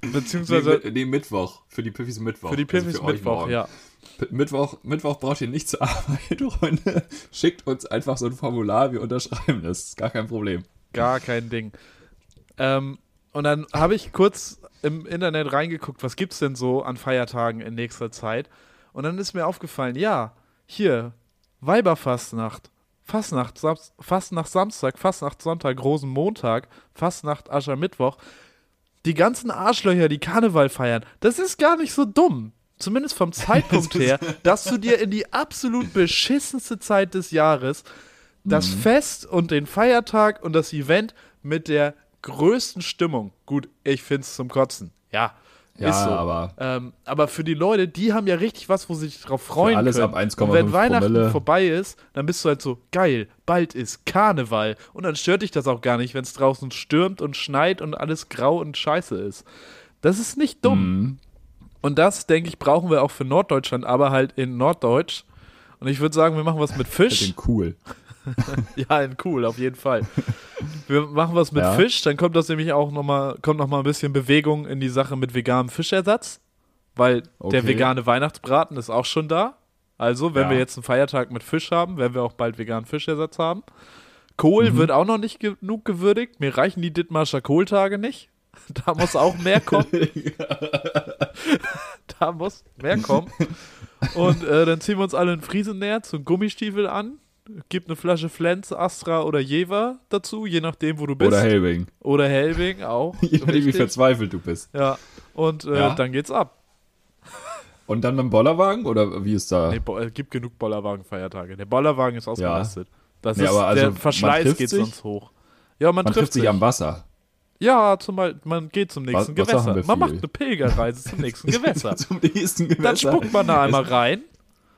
Nee, Beziehungsweise mi- nee, Mittwoch. Für die Piffis Mittwoch. für die Also Piffis euch Mittwoch, morgen. ja. Mittwoch, Mittwoch braucht ihr nicht zur Arbeit, Freunde. Schickt uns einfach so ein Formular, wir unterschreiben das. Ist gar kein Problem. Gar kein Ding. Ähm, und dann habe ich kurz im Internet reingeguckt, was gibt's denn so an Feiertagen in nächster Zeit? Und dann ist mir aufgefallen, ja, hier, Weiberfastnacht, Fastnacht, Fastnacht Samstag, Fastnacht Sonntag, Rosenmontag, Fastnacht Aschermittwoch. Die ganzen Arschlöcher, die Karneval feiern, das ist gar nicht so dumm. Zumindest vom Zeitpunkt her, dass du dir in die absolut beschissenste Zeit des Jahres das Mhm. Fest und den Feiertag und das Event mit der größten Stimmung. Gut, ich find's zum Kotzen. Ja, Ja, ist so. aber- ähm, aber für die Leute, die haben ja richtig was, wo sie sich drauf freuen alles können. ab 1,5 und wenn Weihnachten Promille. vorbei ist, dann bist du halt so, geil, bald ist Karneval. Und dann stört dich das auch gar nicht, wenn es draußen stürmt und schneit und alles grau und scheiße ist. Das ist nicht dumm. Mhm. Und das, denke ich, brauchen wir auch für Norddeutschland, aber halt in Norddeutsch. Und ich würde sagen, wir machen was mit Fisch. Den cool. Ja, in cool, auf jeden Fall. Wir machen was mit Ja. Fisch, dann kommt das nämlich auch nochmal, kommt noch mal ein bisschen Bewegung in die Sache mit veganem Fischersatz, weil der Okay. vegane Weihnachtsbraten ist auch schon da. Also, wenn Ja. wir jetzt einen Feiertag mit Fisch haben, werden wir auch bald veganen Fischersatz haben. Kohl Mhm. wird auch noch nicht genug gewürdigt. Mir reichen die Dithmarscher Kohltage nicht. Da muss auch mehr kommen. da muss mehr kommen. Und äh, dann ziehen wir uns alle einen Friesennerz und Gummistiefel an. Gibt eine Flasche Flens, Astra oder Jever dazu, je nachdem, wo du bist. Oder Helbing. Oder Helbing auch. Je nachdem, wie verzweifelt du bist. Ja. Und äh, Ja. dann geht's ab. Und dann mit dem Bollerwagen? Oder wie ist da? Nee, es gibt genug Bollerwagen-Feiertage. Der Bollerwagen ist ausgelastet. Das Nee, ist, aber also der Verschleiß trifft geht sich? sonst hoch. Ja, man, Man trifft sich am Wasser. Ja, zum Beispiel, man geht zum nächsten haben Gewässer. Man macht eine Pilgerreise zum nächsten Gewässer. Zum nächsten Gewässer. Dann spuckt man da einmal rein.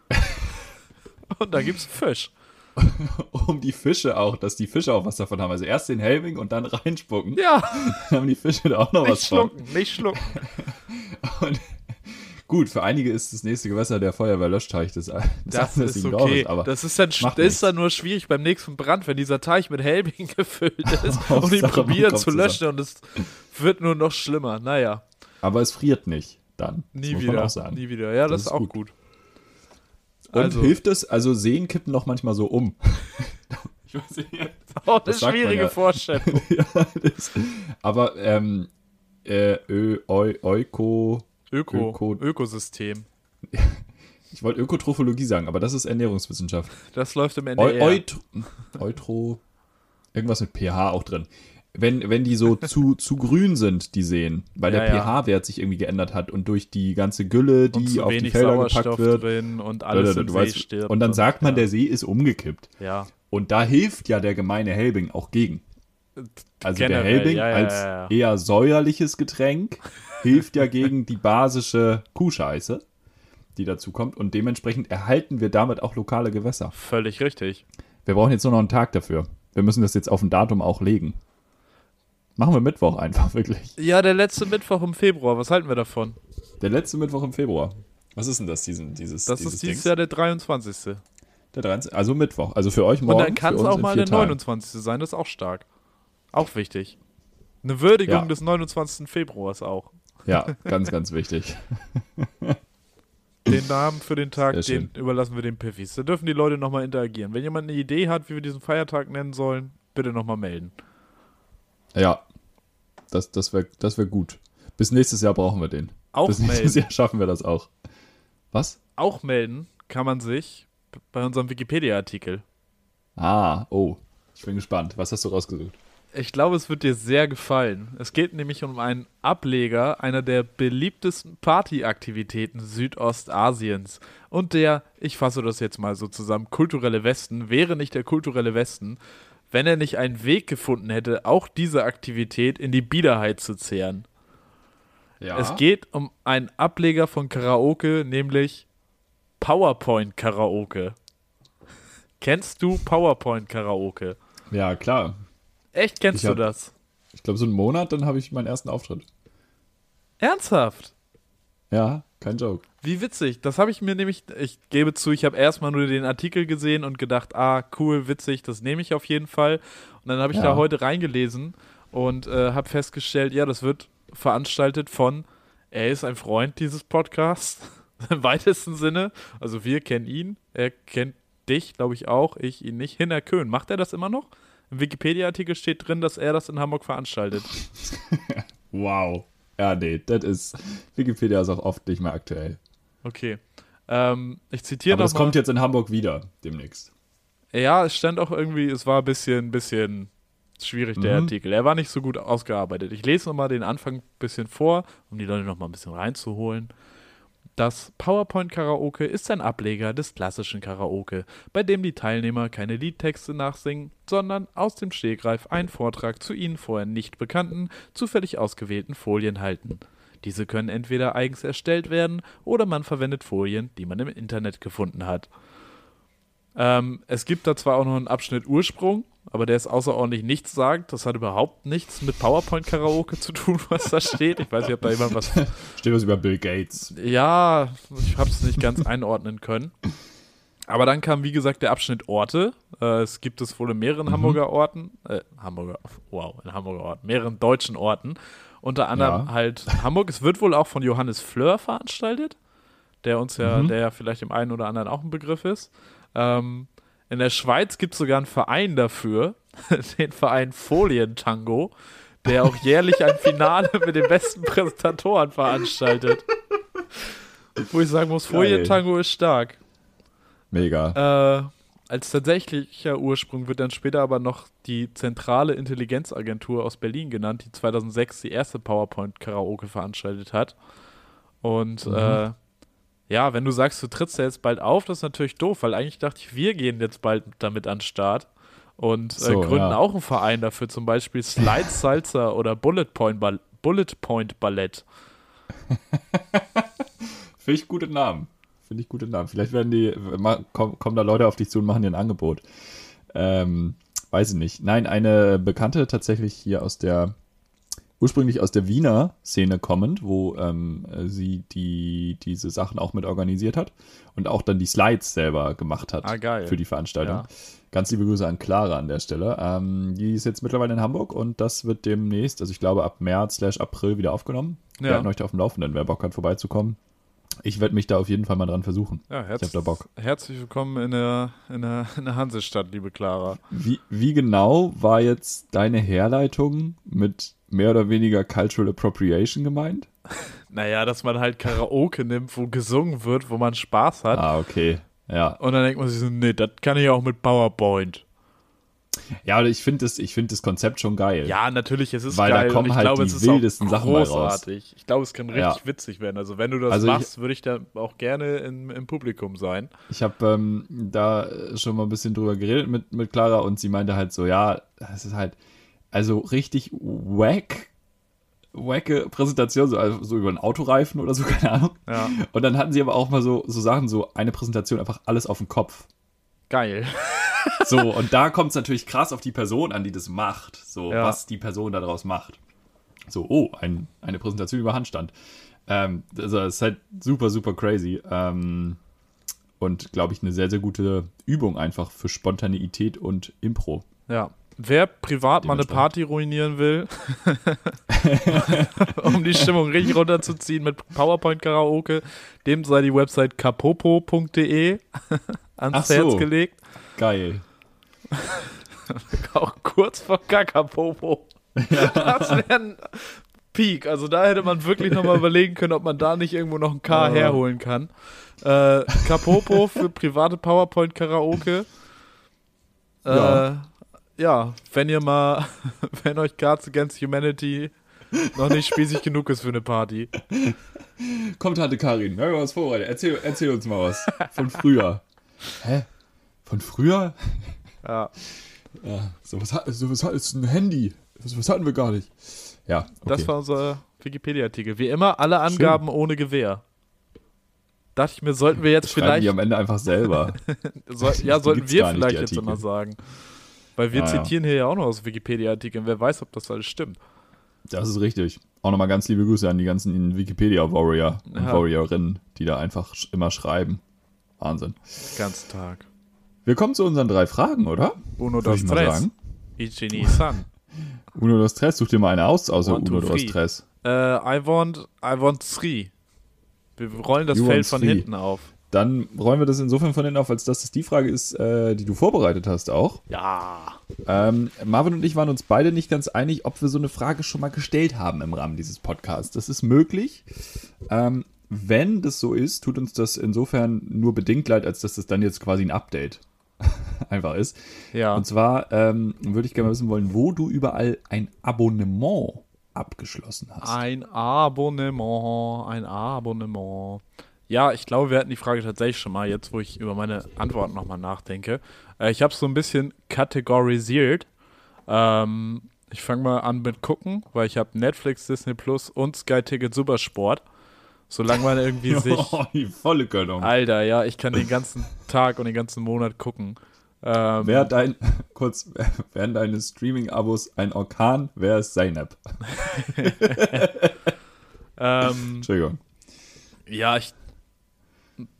Und dann gibt's Fisch. um die Fische auch, dass die Fische auch was davon haben. Also erst den Helbing und dann reinspucken. Ja, Dann haben die Fische da auch noch nicht was von. schlucken, nicht schlucken. Und gut, für einige ist das nächste Gewässer der Feuerwehrlöschteich des Das des ist okay. Aber das ist dann, das ist dann nur schwierig beim nächsten Brand, wenn dieser Teich mit Helbing gefüllt ist und Hauptsache, ihn probieren zu löschen und es wird nur noch schlimmer. Naja, aber es friert nicht dann. Das nie wieder. Nie wieder. Ja, das, Das ist ist auch gut. gut. Und Also- hilft es, also Seen kippen noch manchmal so um. ich weiß nicht. Oh, eine Das sagt man schwierige ja. Vorstellung. ja, das, aber ähm, äh, Ö, Eu, Euko, Öko, Öko- Ökosystem. ich wollte Ökotrophologie sagen, aber das ist Ernährungswissenschaft. Das läuft im NDR. Eut, Eutro, irgendwas mit pH auch drin. Wenn, wenn die so zu, zu grün sind, die Seen, weil Ja, der ja. pH-Wert sich irgendwie geändert hat und durch die ganze Gülle, und die auf die Felder Sauerstoff gepackt wird, und alles du im See weißt, stirbt. und dann sagt man, ja. der See ist umgekippt. Ja, Und da hilft ja der gemeine Helbing auch gegen. Also Generell, der Helbing als eher säuerliches Getränk hilft ja gegen die basische Kuhscheiße, die dazu kommt. Und dementsprechend erhalten wir damit auch lokale Gewässer. völlig richtig. Wir brauchen jetzt nur noch einen Tag dafür. Wir müssen das jetzt auf ein Datum auch legen. Machen wir Mittwoch einfach, wirklich. Ja, der letzte Mittwoch im Februar, was halten wir davon? Der letzte Mittwoch im Februar. Was ist denn das, diesen, dieses Das dieses ist dieses Dings? Jahr der 23. Der 13. Also Mittwoch. Also für euch Und morgen. dann kann es auch mal der Tagen. 29. sein, das ist auch stark. Auch wichtig. Eine Würdigung Ja. des 29. Februars auch. Ja, ganz, ganz wichtig. Den Namen für den Tag, den überlassen wir den Piffis. Da dürfen die Leute nochmal interagieren. Wenn jemand eine Idee hat, wie wir diesen Feiertag nennen sollen, bitte nochmal melden. Ja, das, das wäre das wär gut. Bis nächstes Jahr brauchen wir den. Auch Bis nächstes melden. Jahr schaffen wir das auch. Was? Auch melden kann man sich bei unserem Wikipedia-Artikel. Ah, oh. Ich bin gespannt. Was hast du rausgesucht? Ich glaube, es wird dir sehr gefallen. Es geht nämlich um einen Ableger einer der beliebtesten Partyaktivitäten Südostasiens. Und der, ich fasse das jetzt mal so zusammen, kulturelle Westen wäre nicht der kulturelle Westen, wenn er nicht einen Weg gefunden hätte, auch diese Aktivität in die Biederheit zu zehren. Ja. Es geht um einen Ableger von Karaoke, nämlich PowerPoint-Karaoke. Kennst du PowerPoint-Karaoke? Ja, klar. Echt, kennst Ich du hab- das? Ich glaube, so einen Monat, dann habe ich meinen ersten Auftritt. Ernsthaft? Ja, kein Joke. Wie witzig. Das habe ich mir nämlich, ich gebe zu, ich habe erstmal nur den Artikel gesehen und gedacht, ah, cool, witzig, das nehme ich auf jeden Fall. Und dann habe ich Ja. da heute reingelesen und äh, habe festgestellt, ja, das wird veranstaltet von, er ist ein Freund dieses Podcasts, im weitesten Sinne. Also wir kennen ihn, er kennt dich, glaube ich auch, ich ihn nicht. Hinner Köhn, macht er das immer noch? Im Wikipedia-Artikel steht drin, dass er das in Hamburg veranstaltet. Wow. Ja, nee, das ist. Wikipedia ist auch oft nicht mehr aktuell. Okay. Ähm, ich zitiere Aber das nochmal. kommt jetzt in Hamburg wieder, demnächst. Ja, es stand auch irgendwie, es war ein bisschen, bisschen schwierig, der Mhm. Artikel. Er war nicht so gut ausgearbeitet. Ich lese nochmal den Anfang ein bisschen vor, um die Leute nochmal ein bisschen reinzuholen. Das PowerPoint-Karaoke ist ein Ableger des klassischen Karaoke, bei dem die Teilnehmer keine Liedtexte nachsingen, sondern aus dem Stegreif einen Vortrag zu ihnen vorher nicht bekannten, zufällig ausgewählten Folien halten. Diese können entweder eigens erstellt werden oder man verwendet Folien, die man im Internet gefunden hat. Ähm, es gibt da zwar auch noch einen Abschnitt Ursprung, aber der ist außerordentlich nichts sagt. Das hat überhaupt nichts mit PowerPoint-Karaoke zu tun, was da steht. Ich weiß nicht, ob da jemand was. Steht was über Bill Gates. Ja, ich habe es nicht ganz einordnen können. Aber dann kam, wie gesagt, der Abschnitt Orte. Äh, es gibt es wohl in mehreren Hamburger Orten, äh, Hamburger, wow, in Hamburger Orten, mehreren deutschen Orten. Unter anderem Ja. halt Hamburg. Es wird wohl auch von Johannes Fleur veranstaltet, der uns ja, Mhm. der ja vielleicht dem einen oder anderen auch ein Begriff ist. Ähm, in der Schweiz gibt es sogar einen Verein dafür, den Verein Folientango, der auch jährlich ein Finale mit den besten Präsentatoren veranstaltet. Wo ich sagen muss. Folientango ist stark. Mega. Äh, als tatsächlicher Ursprung wird dann später aber noch die Zentrale Intelligenzagentur aus Berlin genannt, die 2006 die erste PowerPoint-Karaoke veranstaltet hat. Und Mhm. äh, ja, wenn du sagst, du trittst ja jetzt bald auf, das ist natürlich doof, weil eigentlich dachte ich, wir gehen jetzt bald damit an den Start und äh, So, gründen ja. auch einen Verein dafür, zum Beispiel Slide Salsa oder Bullet Point, Ball Bullet Point Ballett. Finde ich gute Namen. Finde ich gute Namen. Vielleicht werden die, ma- komm, kommen da Leute auf dich zu und machen dir ein Angebot. Ähm, weiß ich nicht. Nein, eine Bekannte tatsächlich hier aus der, ursprünglich aus der Wiener Szene kommend, wo ähm, sie die, diese Sachen auch mit organisiert hat und auch dann die Slides selber gemacht hat Ah, geil. für die Veranstaltung. Ja. Ganz liebe Grüße an Clara an der Stelle. Ähm, die ist jetzt mittlerweile in Hamburg und das wird demnächst, also ich glaube ab März slash April wieder aufgenommen. Ja. Wir halten euch da auf dem Laufenden, wer Bock hat, vorbeizukommen. Ich werde mich da auf jeden Fall mal dran versuchen. Ja, herz Ich hab da Bock. herzlich willkommen in der, in, der, in der Hansestadt, liebe Clara. Wie, wie genau war jetzt deine Herleitung mit mehr oder weniger Cultural Appropriation gemeint? Naja, dass man halt Karaoke nimmt, wo gesungen wird, wo man Spaß hat. Ah, okay. Ja. Und dann denkt man sich so, nee, das kann ich auch mit PowerPoint. Ja, aber ich finde das, ich find das Konzept schon geil. Ja, natürlich, es ist Weil da geil. kommen und ich halt glaube, die wildesten Sachen raus. großartig. Ich glaube, es kann richtig Ja. witzig werden. Also wenn du das Also machst, würde ich da auch gerne im, im Publikum sein. Ich habe ähm, da schon mal ein bisschen drüber geredet mit, mit Clara und sie meinte halt so, ja, es ist halt, also richtig wack, wacke Präsentation, so, also so über einen Autoreifen oder so, keine Ahnung. Ja, Und dann hatten sie aber auch mal so, so Sachen, so eine Präsentation, einfach alles auf den Kopf. geil. So, und da kommt es natürlich krass auf die Person an, die das macht. So, Ja. was die Person daraus macht. So, oh, ein, eine Präsentation über Handstand. Ähm, also, das ist halt super, super crazy. Ähm, und, glaube ich, eine sehr, sehr gute Übung einfach für Spontaneität und Impro. Ja. Wer privat mal eine Party ruinieren will, um die Stimmung richtig runterzuziehen mit PowerPoint-Karaoke, dem sei die Website kapopo.de ans Ach so. Herz gelegt. Geil. Auch kurz vor Kakapopo. Das wäre ein Peak. Also da hätte man wirklich nochmal überlegen können, ob man da nicht irgendwo noch ein K Ja. herholen kann. Äh, Kapopo für private PowerPoint-Karaoke. Äh, Ja. wenn ihr mal, wenn euch Cards Against Humanity noch nicht spießig genug ist für eine Party. Komm, Tante Karin, wir haben was vorbereitet. Erzähl, erzähl uns mal was. Von früher. Hä? Von früher? Ja, Ja, sowas hat, sowas hat, ist ein Handy. Was, was hatten wir gar nicht. Ja, okay. das war unser Wikipedia-Artikel. Wie immer, alle Angaben ohne Gewähr. Dachte ich mir, sollten wir jetzt Schreiben vielleicht die am Ende einfach selber. Soll, ja, sollten wir vielleicht jetzt immer sagen. Weil wir Ja, ja. zitieren hier ja auch noch aus Wikipedia-Artikeln. Wer weiß, ob das alles stimmt. Das ist richtig. Auch nochmal ganz liebe Grüße an die ganzen Wikipedia-Warrior und Ja. Warriorinnen, die da einfach immer schreiben. Wahnsinn. Ganzen Tag. Wir kommen zu unseren drei Fragen, oder? Uno dos tres. sagen. Ichini san. Uno dos Tres, such dir mal eine aus, außer One, two, Uno dos. Tres. Äh, I want, I want three. Wir rollen das You Feld want von three. hinten auf. Dann räumen wir das insofern von hinten auf, als dass das die Frage ist, äh, die du vorbereitet hast auch. Ja. Ähm, Marvin und ich waren uns beide nicht ganz einig, ob wir so eine Frage schon mal gestellt haben im Rahmen dieses Podcasts. Das ist möglich. Ähm, wenn das so ist, tut uns das insofern nur bedingt leid, als dass das dann jetzt quasi ein Update einfach ist. Ja. Und zwar ähm, würde ich gerne wissen wollen, wo du überall ein Abonnement abgeschlossen hast. Ein Abonnement, ein Abonnement. Ja, ich glaube, wir hatten die Frage tatsächlich schon mal, jetzt wo ich über meine Antworten nochmal nachdenke. Äh, ich habe es so ein bisschen kategorisiert. Ähm, ich fange mal an mit gucken, weil ich habe Netflix, Disney Plus und Sky Ticket Supersport. Solange man irgendwie sich. Oh, die volle Gönnung. Alter, ja, ich kann den ganzen Tag und den ganzen Monat gucken. Ähm, Wer dein, kurz, wären deine Streaming-Abos ein Orkan, wer ist Zeynep? ähm, Entschuldigung. Ja, ich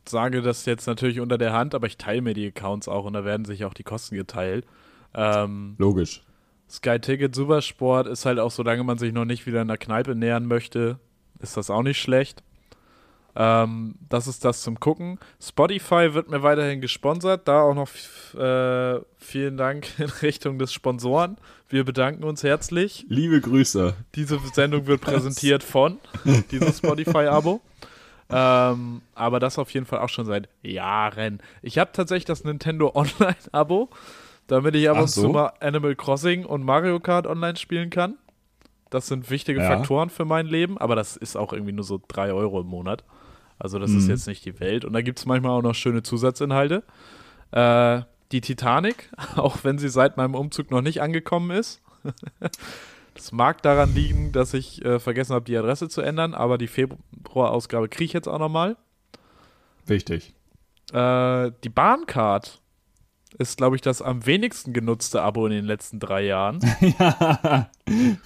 sage das jetzt natürlich unter der Hand, aber ich teile mir die Accounts auch und da werden sich auch die Kosten geteilt. Ähm, Logisch. Sky Ticket Supersport ist halt auch, solange man sich noch nicht wieder in der Kneipe nähern möchte, ist das auch nicht schlecht. Ähm, das ist das zum Gucken. Spotify wird mir weiterhin gesponsert. Da auch noch äh, vielen Dank in Richtung des Sponsoren. Wir bedanken uns herzlich. Liebe Grüße. Diese Sendung wird präsentiert von dieses Spotify-Abo. Ähm, aber das auf jeden Fall auch schon seit Jahren. Ich habe tatsächlich das Nintendo Online-Abo, damit ich ab und zu so. mal Animal Crossing und Mario Kart online spielen kann. Das sind wichtige Ja. Faktoren für mein Leben, aber das ist auch irgendwie nur so 3 Euro im Monat. Also das Mhm. ist jetzt nicht die Welt. Und da gibt es manchmal auch noch schöne Zusatzinhalte. Äh, die Titanic, auch wenn sie seit meinem Umzug noch nicht angekommen ist. Das mag daran liegen, dass ich äh, vergessen habe, die Adresse zu ändern, aber die Februarausgabe kriege ich jetzt auch nochmal. Wichtig. Äh, die Bahncard ist, glaube ich, das am wenigsten genutzte Abo in den letzten drei Jahren. ja,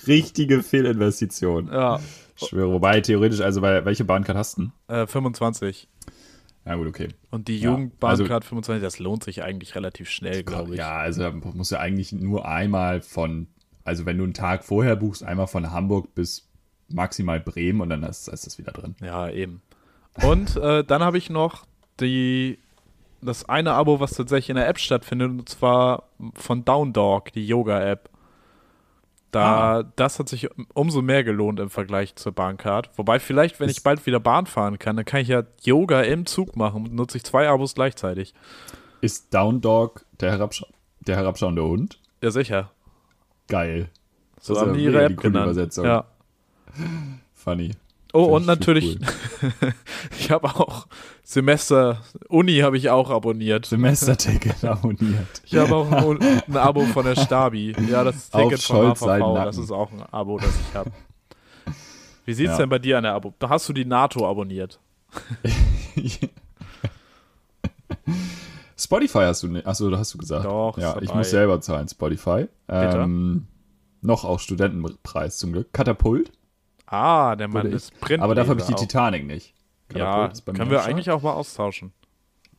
richtige Fehlinvestition. Ja, Ich schwöre, wobei theoretisch, also bei, welche Bahncard hast du? denn? äh, 25. Ja gut, okay. Und die Ja, Jugendbahncard 25, das lohnt sich eigentlich relativ schnell, glaube ich. Ja, also da muss ja eigentlich nur einmal von, also wenn du einen Tag vorher buchst, einmal von Hamburg bis maximal Bremen und dann ist, ist das wieder drin. Ja, eben. Und äh, dann habe ich noch die, das eine Abo, was tatsächlich in der App stattfindet, und zwar von Down Dog, die Yoga-App. Da, das hat sich umso mehr gelohnt im Vergleich zur Bahncard. Wobei vielleicht, wenn ich bald wieder Bahn fahren kann, dann kann ich ja Yoga im Zug machen und nutze ich zwei Abos gleichzeitig. Ist Down Dog der, Herabscha der herabschauende Hund? Ja, sicher. Geil. So Das haben die ihre App coole. Übersetzung. Ja. Funny. Oh, Find und ich natürlich, ich habe auch Semester, Uni habe ich auch abonniert. Semesterticket abonniert. Ich habe auch ein, ein Abo von der Stabi. Ja, das Auf Ticket von Scholz seinen HVV, Nacken. das ist auch ein Abo, das ich habe. Wie sieht's Ja. denn bei dir an der Abo? Da hast du die NATO abonniert. Spotify hast du nicht. Achso, da hast du gesagt. Doch, ist Ja, ich muss selber zahlen, Spotify. Ähm, Noch auch Studentenpreis zum Glück. Katapult. Ah, der Mann ist Print. Aber dafür habe ich die auch. Titanic nicht. Ja, Katapult ist bei mir können wir Start. eigentlich auch mal austauschen.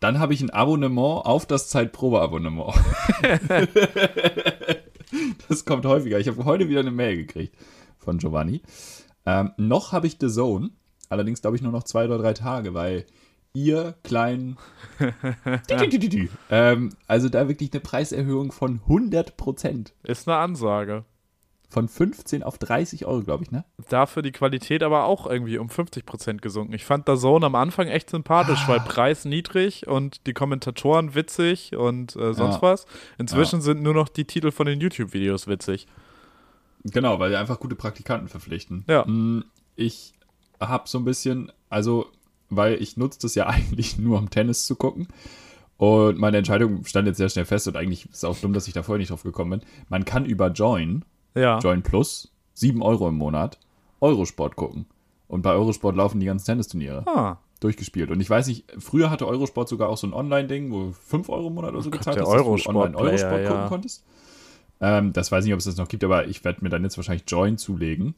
Dann habe ich ein Abonnement auf das Zeitprobe-Abonnement. das kommt häufiger. Ich habe heute wieder eine Mail gekriegt von Giovanni. Ähm, noch habe ich The Zone. Allerdings glaube ich nur noch zwei oder drei Tage, weil ihr kleinen. ähm, also da wirklich eine Preiserhöhung von 100 Prozent. Ist eine Ansage. Von 15 auf 30 Euro, glaube ich, ne? Dafür die Qualität aber auch irgendwie um 50% gesunken. Ich fand der Zone am Anfang echt sympathisch, Ah. weil Preis niedrig und die Kommentatoren witzig und äh, sonst Ja. was. Inzwischen sind nur noch die Titel von den YouTube-Videos witzig. Genau, weil wir einfach gute Praktikanten verpflichten. Ja. Mm, Ich habe so ein bisschen, also, weil ich nutze das ja eigentlich nur, um Tennis zu gucken. Und meine Entscheidung stand jetzt sehr schnell fest und eigentlich ist es auch dumm, dass ich da vorher nicht drauf gekommen bin. Man kann über Join, Ja. Join Plus, 7 Euro im Monat, Eurosport gucken. Und bei Eurosport laufen die ganzen Tennisturniere Ah, durchgespielt. Und ich weiß nicht, früher hatte Eurosport sogar auch so ein Online-Ding, wo du 5 Euro im Monat oder so Oh Gott, gezahlt hast, dass du online Eurosport ja. gucken konntest. Ähm, das weiß ich nicht, ob es das noch gibt, aber ich werde mir dann jetzt wahrscheinlich Join zulegen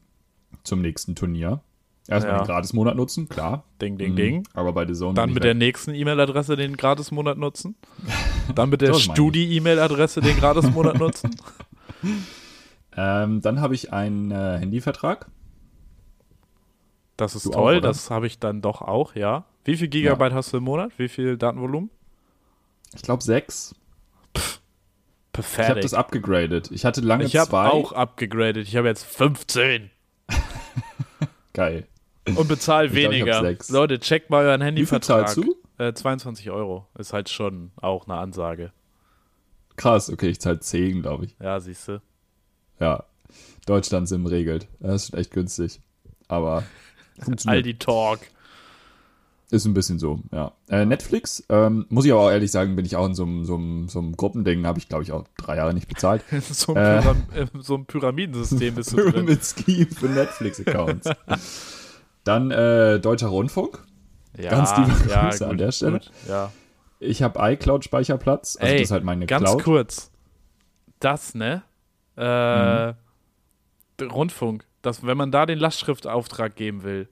zum nächsten Turnier. Erstmal Ja. den Gratis-Monat nutzen, klar. ding, ding, Mhm. ding. Aber bei The Zone Dann mit ich der nächsten E-Mail-Adresse den Gratis-Monat nutzen. Dann mit der ich. Studi-E-Mail-Adresse den Gratis-Monat nutzen. ähm, Dann habe ich einen äh, Handyvertrag. Das ist Du auch, toll, oder? das habe ich dann doch auch, ja. Wie viel Gigabyte hast du im Monat? Wie viel Datenvolumen? Ich glaube sechs. Ich habe das abgegradet. Ich hatte lange Ich habe zwei. auch abgegradet. Ich habe jetzt 15 Geil. Und glaub, hab weniger. sechs. Leute, checkt mal euren Wie viel Handyvertrag. zahlst du? Äh, 22 Euro. Ist halt schon auch eine Ansage. Krass, okay, ich zahle 10, glaube ich. Ja, siehst du. Ja. Deutschland Sim regelt. Das ist schon echt günstig. Aber funktioniert. Aldi Talk. Ist ein bisschen so, ja. Äh, Netflix, ähm, muss ich aber auch ehrlich sagen, bin ich auch in so einem, so Gruppending, habe ich glaube ich auch drei Jahre nicht bezahlt. so, ein Äh. So ein Pyramidensystem bist du drin. Mit Scheme für Netflix-Accounts. Dann äh, Deutscher Rundfunk. Ja, Ganz liebe ja, Grüße gut, an der Stelle. Gut, ja. Ich habe iCloud-Speicherplatz. Also Ey, das ist halt meine Ganz Cloud. kurz. Das, ne? Äh, Mhm. Rundfunk. Das, wenn man da den Lastschriftauftrag geben will,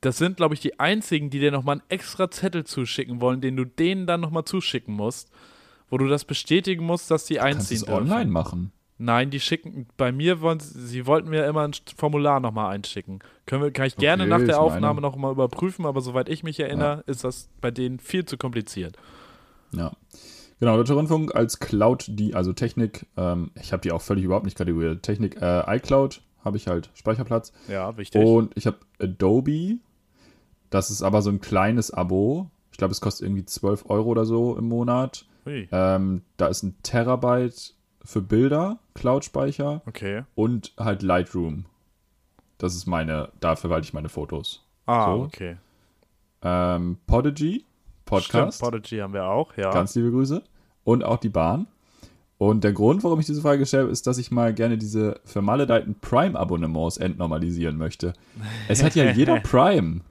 das sind, glaube ich, die einzigen, die dir nochmal einen extra Zettel zuschicken wollen, den du denen dann nochmal zuschicken musst, wo du das bestätigen musst, dass die Kannst du einziehen es online machen? Nein, die schicken, bei mir wollen sie, sie wollten mir immer ein Formular nochmal einschicken. Können wir, kann ich gerne Okay, nach der Aufnahme noch mal überprüfen, aber soweit ich mich erinnere, ist das bei denen viel zu kompliziert. Ja. Genau, Deutscher Rundfunk als Cloud, die, also Technik, ähm, ich habe die auch völlig überhaupt nicht kategoriert. Technik, äh, iCloud habe ich halt Speicherplatz. Ja, wichtig. Und ich habe Adobe. Das ist aber so ein kleines Abo. Ich glaube, es kostet irgendwie 12 Euro oder so im Monat. Ähm, da ist ein Terabyte für Bilder, Cloud-Speicher okay. und halt Lightroom. Das ist meine, da verwalte ich meine Fotos. Ah, So. okay. Ähm, Podigy, Podcast. Stimmt, Podigy haben wir auch, ja. Ganz liebe Grüße. Und auch die Bahn. Und der Grund, warum ich diese Frage gestellt habe, ist, dass ich mal gerne diese vermaledeiten Prime-Abonnements entnormalisieren möchte. Es hat ja jeder Prime.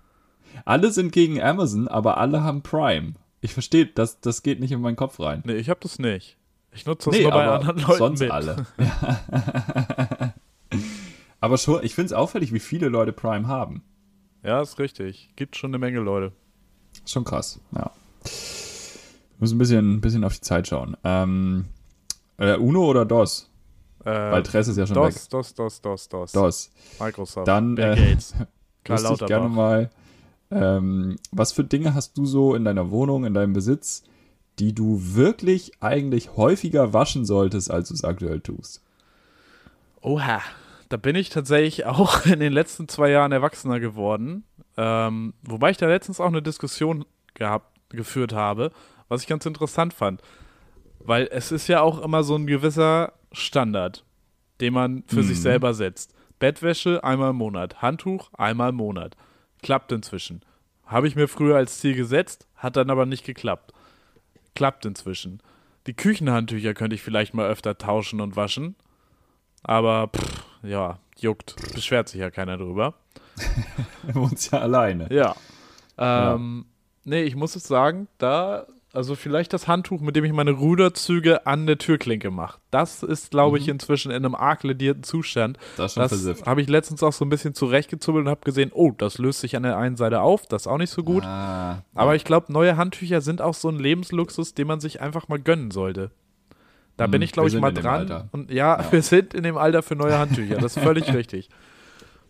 Alle sind gegen Amazon, aber alle haben Prime. Ich verstehe, das, das geht nicht in meinen Kopf rein. nee, ich habe das nicht. Ich nutze das Nee, nur bei anderen Leuten sonst mit. alle. Aber schon, ich finde es auffällig, wie viele Leute Prime haben. Ja, ist richtig. Gibt schon eine Menge Leute. Schon krass, ja. Wir müssen ein bisschen, ein bisschen auf die Zeit schauen. Ähm, äh, Uno oder DOS? Äh, Weil Tress ist ja schon DOS, weg. DOS, DOS, DOS, DOS, DOS. Microsoft, Dann, Bill äh, Gates, Karl ich gerne mal, ähm, was für Dinge hast du so in deiner Wohnung, in deinem Besitz, die du wirklich eigentlich häufiger waschen solltest, als du es aktuell tust? Oha, da bin ich tatsächlich auch in den letzten zwei Jahren erwachsener geworden. Ähm, wobei ich da letztens auch eine Diskussion gehabt, geführt habe, was ich ganz interessant fand. Weil es ist ja auch immer so ein gewisser Standard, den man für sich Mhm. selber setzt. Bettwäsche einmal im Monat, Handtuch einmal im Monat. Klappt inzwischen. Habe ich mir früher als Ziel gesetzt, hat dann aber nicht geklappt. Klappt inzwischen. Die Küchenhandtücher könnte ich vielleicht mal öfter tauschen und waschen. Aber pff, ja, juckt. Beschwert sich ja keiner drüber. Er wohnt ja alleine. Ja. Ähm, Nee, ich muss es sagen, da also vielleicht das Handtuch, mit dem ich meine Ruderzüge an der Türklinke mache. Das ist, glaube ich, inzwischen in einem arg ledierten Zustand. Das Das habe ich letztens auch so ein bisschen zurechtgezubbelt und habe gesehen, oh, das löst sich an der einen Seite auf, das ist auch nicht so gut. Ah, Aber ich glaube, neue Handtücher sind auch so ein Lebensluxus, den man sich einfach mal gönnen sollte. Da bin Hm, ich, glaube ich, mal dran. Und ja, Ja. wir sind in dem Alter für neue Handtücher. Das ist völlig richtig.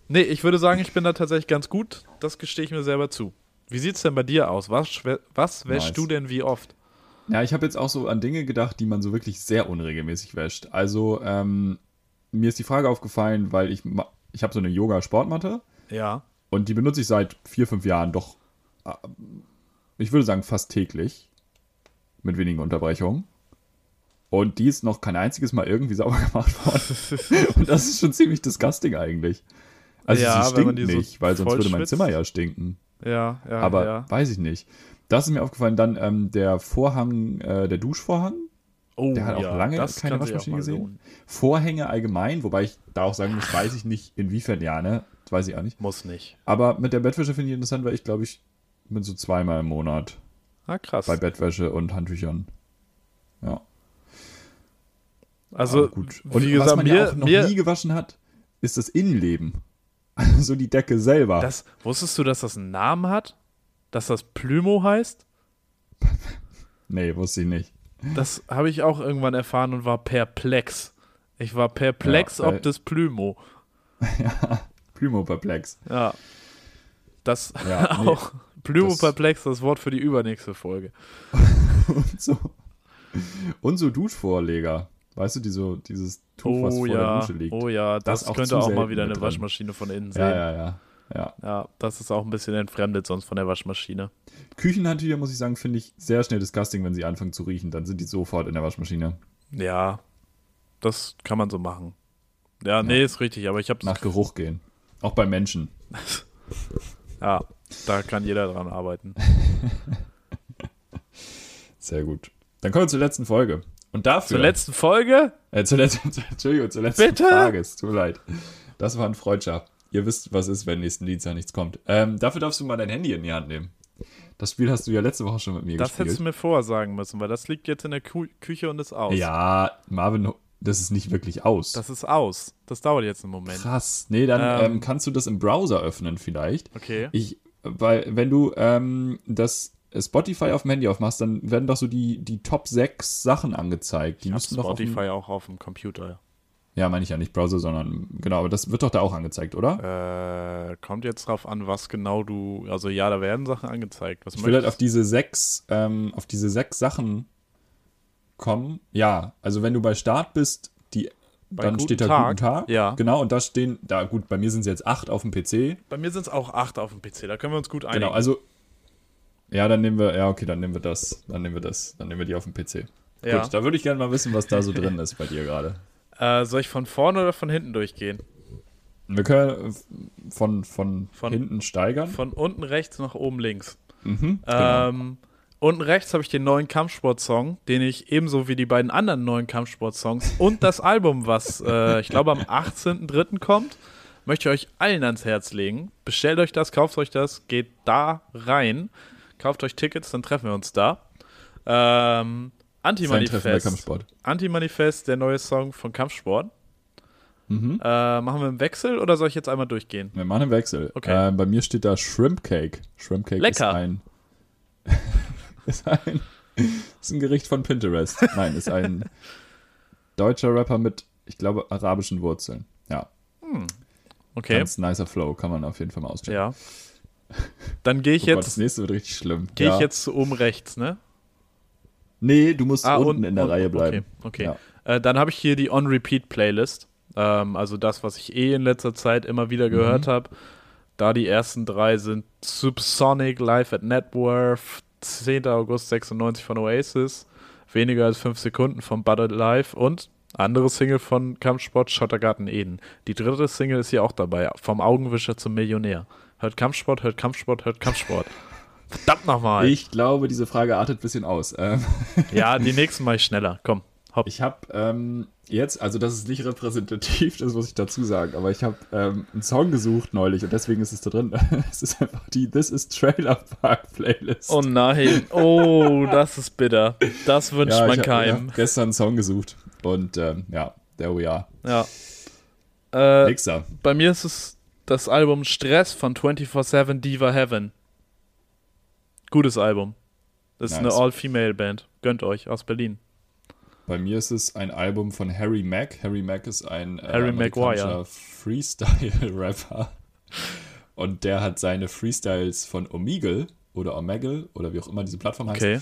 Nee, ich würde sagen, ich bin da tatsächlich ganz gut. Das gestehe ich mir selber zu. Wie sieht es denn bei dir aus? Was, was wäschst Nice. du denn wie oft? Ja, ich habe jetzt auch so an Dinge gedacht, die man so wirklich sehr unregelmäßig wäscht. Also, ähm, mir ist die Frage aufgefallen, weil ich, ich habe so eine Yoga-Sportmatte Ja. und die benutze ich seit vier, fünf Jahren doch, äh, ich würde sagen, fast täglich. Mit wenigen Unterbrechungen. Und die ist noch kein einziges Mal irgendwie sauber gemacht worden. und das ist schon ziemlich disgusting eigentlich. Also Ja, sie stinkt die so nicht, weil sonst würde mein schwitzt. Zimmer ja stinken. Ja, ja, Aber ja. weiß ich nicht. Das ist mir aufgefallen. Dann ähm, der Vorhang, äh, der Duschvorhang. Oh, der hat auch ja, lange keine Waschmaschine gesehen. lohnen. Vorhänge allgemein, wobei ich da auch sagen muss, weiß ich nicht, inwiefern ja, ne? Das weiß ich auch nicht. Muss nicht. Aber mit der Bettwäsche finde ich interessant, weil ich glaube, ich bin so zweimal im Monat Ah, krass. bei Bettwäsche und Handtüchern. Ja. Also, aber gut. Und wie was gesagt, man mir, ja auch noch mir nie gewaschen hat, ist das Innenleben. Also die Decke selber. das, wusstest du, dass das einen Namen hat? Dass das Plymo heißt? nee, wusste ich nicht. Das habe ich auch irgendwann erfahren und war perplex. Ich war perplex Ja, ob des Plymo. Primo Perplex. Ja. Das Ja, nee, auch. Plymo das- perplex, das Wort für die übernächste Folge. und so. Und so Duschvorleger. Weißt du, die so, dieses Tuch, was Oh vor der ja, Dusche liegt. oh ja, das, Das auch könnte auch mal wieder eine. Waschmaschine von innen sehen. ja, ja, ja, ja. Ja, das ist auch ein bisschen entfremdet sonst von der Waschmaschine. Küchenhandtücher, muss ich sagen, finde ich sehr schnell disgusting, wenn sie anfangen zu riechen. Dann sind die sofort in der Waschmaschine. Ja, das kann man so machen. Ja, nee, ist richtig, aber ich habe Nach Geruch gehen. Auch bei Menschen. Ja, da kann jeder dran arbeiten. Sehr gut. Dann kommen wir zur letzten Folge. Und dafür. Zur letzten Folge? Äh, zur letzten, Entschuldigung, zur letzten Bitte? Frage. Es tut mir leid. Das war ein Freudscher. Ihr wisst, was ist, wenn nächsten Dienstag nichts kommt. Ähm, dafür darfst du mal dein Handy in die Hand nehmen. Das Spiel hast du ja letzte Woche schon mit mir Das gespielt. hättest du mir vorher sagen müssen, weil das liegt jetzt in der Kü Küche und ist aus. Ja, Marvin, das ist nicht wirklich aus. Das ist aus. Das dauert jetzt einen Moment. Krass. Nee, dann Ähm. ähm, kannst du das im Browser öffnen vielleicht. Okay. Ich, weil, wenn du ähm, das Spotify auf dem Handy aufmachst, dann werden doch so die, die Top 6 Sachen angezeigt. Die Ich müssten doch auf Spotify auch auf dem Computer. Ja, meine ich ja nicht Browser, sondern genau, aber das wird doch da auch angezeigt, oder? Äh, kommt jetzt drauf an, was genau du. Also ja, da werden Sachen angezeigt. Was Ich will halt auf möchtest diese sechs, ähm, auf diese sechs Sachen kommen. Ja, also wenn du bei Start bist, die, Bei dann steht da Tag? guten Tag. Ja. Genau, und da stehen, da gut, bei mir sind es jetzt acht auf dem PC. Bei mir sind es auch acht auf dem PC. Da können wir uns gut einigen. Genau, also ja, dann nehmen wir, ja, okay, dann nehmen wir das, dann nehmen wir das, dann nehmen wir die auf dem PC. ja. Gut, da würde ich gerne mal wissen, was da so drin ist bei dir gerade. äh, soll ich von vorne oder von hinten durchgehen? Wir können äh, von, von, Von- hinten steigern. Von unten rechts nach oben links. mhm, genau. Ähm, unten rechts habe ich den neuen Kampfsport-Song, den ich ebenso wie die beiden anderen neuen Kampfsport-Songs und das Album, was äh, ich glaube am 18.03. kommt, möchte ich euch allen ans Herz legen. Bestellt euch das, kauft euch das, geht da rein, kauft euch Tickets, dann treffen wir uns da. Ähm, Anti-Manifest. Anti-Manifest, der neue Song von Kampfsport. Mhm. Äh, machen wir einen Wechsel oder soll ich jetzt einmal durchgehen? Wir machen einen Wechsel. Okay. Äh, bei mir steht da Shrimp Cake. Shrimp Cake Lecker. ist ein. ist ein. Ist ein Gericht von Pinterest. Nein, ist ein deutscher Rapper mit, ich glaube, arabischen Wurzeln. Ja, Okay, ganz nicer Flow, kann man auf jeden Fall mal auschecken. ja. Dann gehe ich Oh Gott, das jetzt, nächste wird richtig schlimm. gehe ja. ich jetzt zu oben rechts, ne? Nee, du musst Ah, unten unten- in der unten, Reihe bleiben. Okay, okay. Ja. Äh, dann habe ich hier die On-Repeat-Playlist. Ähm, also das, was ich eh in letzter Zeit immer wieder gehört Mhm. habe. Da die ersten drei sind Subsonic Live at Networth, 10. August 96 von Oasis, weniger als 5 Sekunden von Budded Live und andere Single von Kampfsport Schottergarten Eden. Die dritte Single ist hier auch dabei, vom Augenwischer zum Millionär. Hört Kampfsport, hört Kampfsport, hört Kampfsport. Verdammt nochmal. Ich glaube, diese Frage artet ein bisschen aus. Ähm, Ja, die nächsten mache ich schneller. Komm, Hopp. Ich habe ähm, jetzt, also das ist nicht repräsentativ, das muss ich dazu sagen, aber ich habe ähm, einen Song gesucht neulich und deswegen ist es da drin. es ist einfach die This is Trailer Park Playlist. Oh nein, oh, das ist bitter. Das wünscht ja, man hab- keinem. Ich hab gestern einen Song gesucht und ähm, ja, there we are. Ja. Äh, Nächster. bei mir ist es das Album Stress von 24-7 Diva Heaven. Gutes Album. Das ist Nice. eine All-Female-Band. Gönnt euch, aus Berlin. Bei mir ist es ein Album von Harry Mack. Harry Mack ist ein äh. Freestyle-Rapper. Und der hat seine Freestyles von Omegle oder Omegle oder wie auch immer diese Plattform heißt, Okay.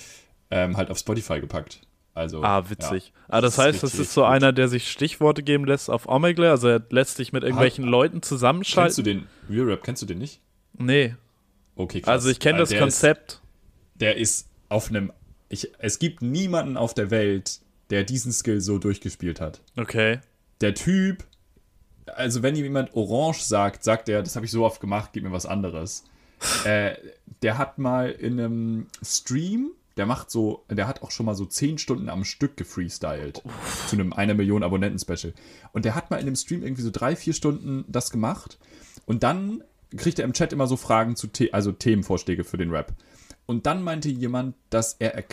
ähm, halt auf Spotify gepackt. Also, Ah, witzig. Ja, ah, das das heißt, das ist so gut. einer, der sich Stichworte geben lässt auf Omegle. Also er lässt sich mit irgendwelchen Leuten Kennst du zusammenschalten. den Real Rap? Kennst du den nicht? Nee. Okay, krass. Also ich kenne Weil das der Konzept. Ist, der ist auf einem. Ich, es gibt niemanden auf der Welt, der diesen Skill so durchgespielt hat. Okay. der Typ, also wenn ihm jemand Orange sagt, sagt er, das habe ich so oft gemacht, gib mir was anderes. äh, der hat mal in einem Stream, der macht so, der hat auch schon mal so 10 Stunden am Stück gefreestylt. Zu einem einer Million Abonnenten-Special. Und der hat mal in dem Stream irgendwie so drei, vier Stunden das gemacht. Und dann kriegt er im Chat immer so Fragen zu, The also Themenvorschläge für den Rap. Und dann meinte jemand, dass er,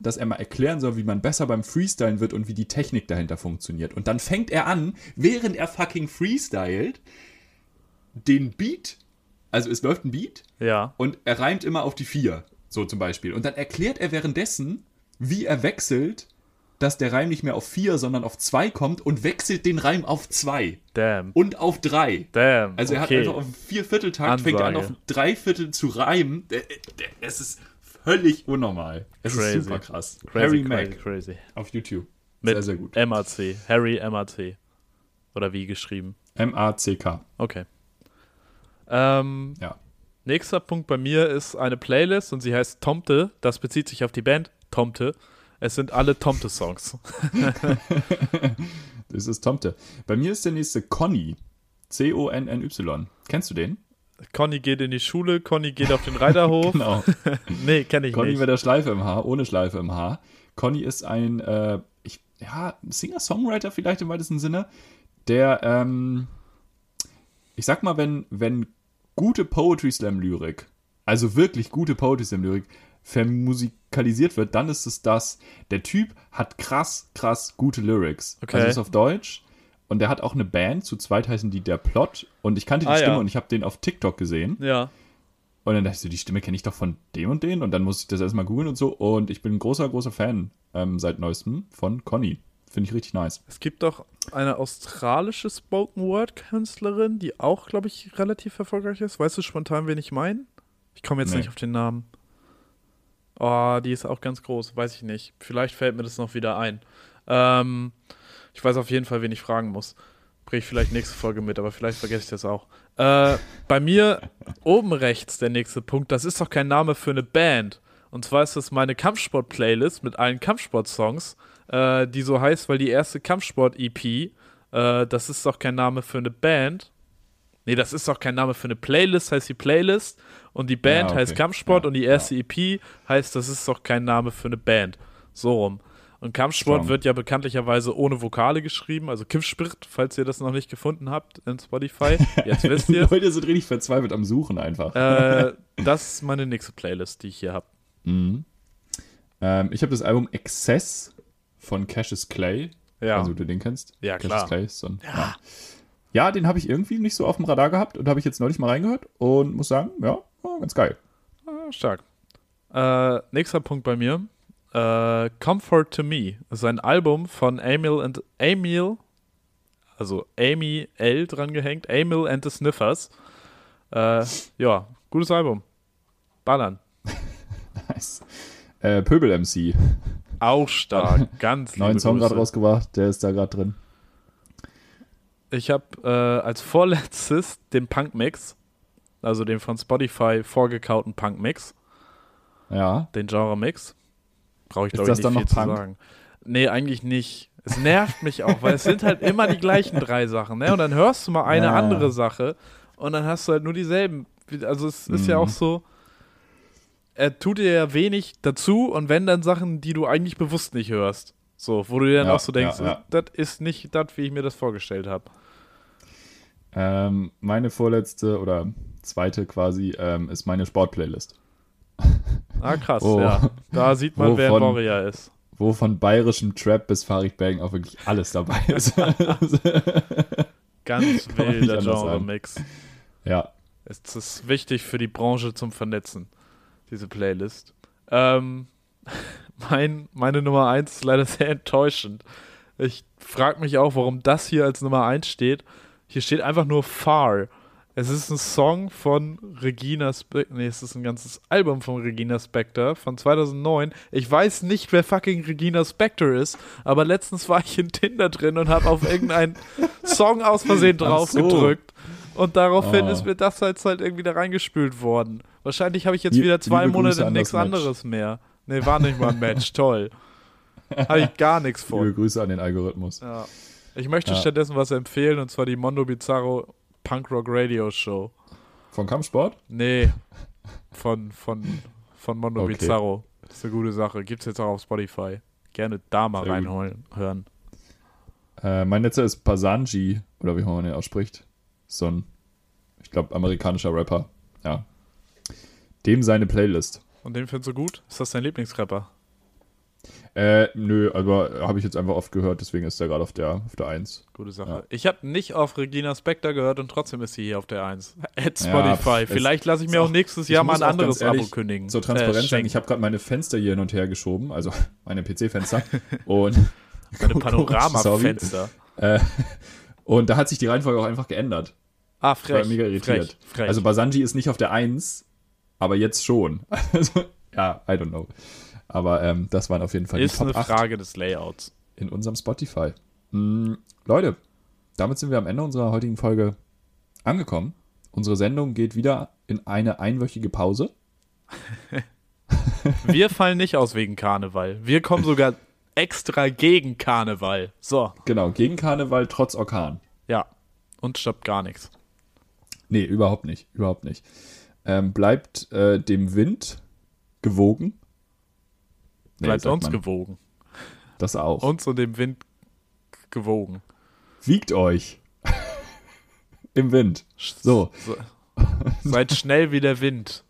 dass er mal erklären soll, wie man besser beim Freestylen wird und wie die Technik dahinter funktioniert. Und dann fängt er an, während er fucking freestylt, den Beat, also es läuft ein Beat Ja. und er reimt immer auf die vier, so zum Beispiel. Und dann erklärt er währenddessen, wie er wechselt, dass der Reim nicht mehr auf vier, sondern auf zwei kommt und wechselt den Reim auf zwei Damn. und auf drei. Damn. Also er okay. hat einfach auf Viervierteltakt, fängt er an auf. Dreiviertel zu reimen. Es ist völlig unnormal. Es Crazy. ist super krass. crazy, Harry crazy, Mack crazy. auf YouTube. Mit sehr, sehr gut. MAC. Harry MAC. Oder wie geschrieben. M-A-C-K. Okay. Ähm, Ja. Nächster Punkt bei mir ist eine Playlist und sie heißt Tomte. Das bezieht sich auf die Band Tomte. Es sind alle Tomte-Songs. Das ist Tomte. Bei mir ist der nächste Conny. C-O-N-N-Y. Kennst du den? Conny geht in die Schule, Conny geht auf den Reiterhof. Genau. Nee, kenne ich Conny nicht. mit der Schleife im Haar, ohne Schleife im Haar. Conny ist ein, äh, ich, ja, Singer-Songwriter vielleicht im weitesten Sinne, der, ähm, ich sag mal, wenn, wenn gute Poetry Slam-Lyrik, also wirklich gute Poetry Slam-Lyrik, vermusikalisiert wird, dann ist es das. Der Typ hat krass, krass gute Lyrics. Okay. Also ist auf Deutsch. Und der hat auch eine Band, zu zweit heißen die Der Plot. Und ich kannte die Ah, Stimme ja. und ich habe den auf TikTok gesehen. Ja. Und dann dachte ich so, die Stimme kenne ich doch von dem und den. Und dann musste ich das erstmal googeln und so. Und ich bin ein großer, großer Fan ähm, seit neuestem von Conny. Finde ich richtig nice. Es gibt doch eine australische Spoken Word Künstlerin, die auch, glaube ich, relativ erfolgreich ist. Weißt du spontan, wen ich meine? Ich komme jetzt Nee. nicht auf den Namen. Oh, die ist auch ganz groß, weiß ich nicht. Vielleicht fällt mir das noch wieder ein. Ähm, ich weiß auf jeden Fall, wen ich fragen muss. Bring ich vielleicht nächste Folge mit, aber vielleicht vergesse ich das auch. Äh, bei mir oben rechts der nächste Punkt, das ist doch kein Name für eine Band. Und zwar ist das meine Kampfsport-Playlist mit allen Kampfsport-Songs, äh, die so heißt, weil die erste Kampfsport-EP, äh, das ist doch kein Name für eine Band. Nee, das ist doch kein Name für eine Playlist, heißt die Playlist. Und die Band Ja, okay. heißt Kampfsport Ja, und die erste EP heißt, das ist doch kein Name für eine Band. So rum. Und Kampfsport Strong. wird ja bekanntlicherweise ohne Vokale geschrieben, also Kiffspirt, falls ihr das noch nicht gefunden habt in Spotify. Jetzt wisst ihr. Leute sind richtig verzweifelt am Suchen einfach. äh, das ist meine nächste Playlist, die ich hier habe. Mhm. Ähm, ich habe das Album Excess von Cassius Clay. Ja. Also du den kennst? Ja, Cassius klar. Clay ist so ein, ja. ja, den habe ich irgendwie nicht so auf dem Radar gehabt und habe ich jetzt neulich mal reingehört und muss sagen, ja, ganz geil. Ah, stark. Äh, nächster Punkt bei mir. Äh, Comfort to Me ist ein Album von Emil and Emil, also Amy L dran gehängt, Emil and the Sniffers. Äh, ja, gutes Album. Ballern. Nice. Äh, Pöbel MC. Auch stark. Ganz Neuen Song gerade rausgebracht, der ist da gerade drin. Ich habe äh, als vorletztes den Punk-Mix, also den von Spotify vorgekauten Punk-Mix, Ja. den Genre-Mix. Brauche ich, glaube ich, das nicht dann viel noch zu Punk? sagen. Nee, eigentlich nicht. Es nervt mich auch, weil es sind halt immer die gleichen drei Sachen, ne? Und dann hörst du mal eine Ja. andere Sache und dann hast du halt nur dieselben. Also es ist ja Mhm. auch so, er tut dir ja wenig dazu und wenn dann Sachen, die du eigentlich bewusst nicht hörst. So, wo du dir dann Ja, auch so denkst, ja, ja. das ist nicht das, wie ich mir das vorgestellt habe. Ähm, meine vorletzte oder zweite quasi ähm, ist meine Sportplaylist, Ah, krass, Oh. ja. Da sieht man, wer Wovon- Warrior ist. wo von bayerischem Trap bis Farid Bang auch wirklich alles dabei ist. Ganz wilder. Genre-Mix. ja, Es ist wichtig für die Branche zum Vernetzen, diese Playlist. Ähm, mein, meine Nummer 1 ist leider sehr enttäuschend. Ich frage mich auch, warum das hier als Nummer 1 steht. Hier steht einfach nur Far. Es ist ein Song von Regina Spector. Nee, es ist ein ganzes Album von Regina Spector von 2009. Ich weiß nicht, wer fucking Regina Spector ist, aber letztens war ich in Tinder drin und habe auf irgendeinen Song aus Versehen drauf gedrückt. Und daraufhin Oh. ist mir das jetzt halt irgendwie da reingespült worden. Wahrscheinlich habe ich jetzt wieder zwei liebe Monate nichts anderes mehr. Nee, war nicht mal ein Match. Toll. Habe ich gar nichts liebe von. Grüße an den Algorithmus. Ja. Ich möchte Ja. stattdessen was empfehlen und zwar die Mondo Bizarro Punk Rock Radio Show. Von Kampfsport? Nee, von, von, von Mondo Okay. Bizarro. Das ist eine gute Sache. Gibt's jetzt auch auf Spotify. Gerne da mal Sehr gut. reinholen, hören. Äh, mein letzter ist Pasanji, oder wie man den ausspricht. So ein, ich glaube, amerikanischer Rapper. Ja. Dem seine Playlist. Und den findest du gut? Ist das dein Lieblingsrapper? Äh, nö, aber habe ich jetzt einfach oft gehört, deswegen ist er gerade auf der, auf der 1. Gute Sache. Ja. Ich habe nicht auf Regina Spector gehört und trotzdem ist sie hier auf der 1. At Ja, Spotify. es- Vielleicht lasse ich mir auch nächstes Jahr mal ein anderes ehrlich Abo kündigen. Zur Transparenz äh, sagen, ich habe gerade meine Fenster hier hin und her geschoben, also meine PC-Fenster. und Meine. Panoramafenster. Äh, und da hat sich die Reihenfolge auch einfach geändert. Ah, Ich war frech. mega irritiert. Frech, frech. Also Basanji ist nicht auf der 1, aber jetzt schon. Also, ja, I don't know. Aber ähm, das waren auf jeden Fall ist die Top eine 8 Frage des Layouts. in unserem Spotify. Mm, Leute, damit sind wir am Ende unserer heutigen Folge angekommen. Unsere Sendung geht wieder in eine einwöchige Pause. Wir fallen nicht aus wegen Karneval. Wir kommen sogar extra gegen Karneval. So, Genau, gegen Karneval trotz Orkan. ja. Und stoppt gar nichts. Nee, überhaupt nicht. Überhaupt nicht. Ähm, bleibt äh, dem Wind gewogen. Nee, Bleibt uns man. gewogen. Das auch. Uns und dem Wind gewogen. Wiegt euch. Im Wind. So. so. Seid schnell wie der Wind.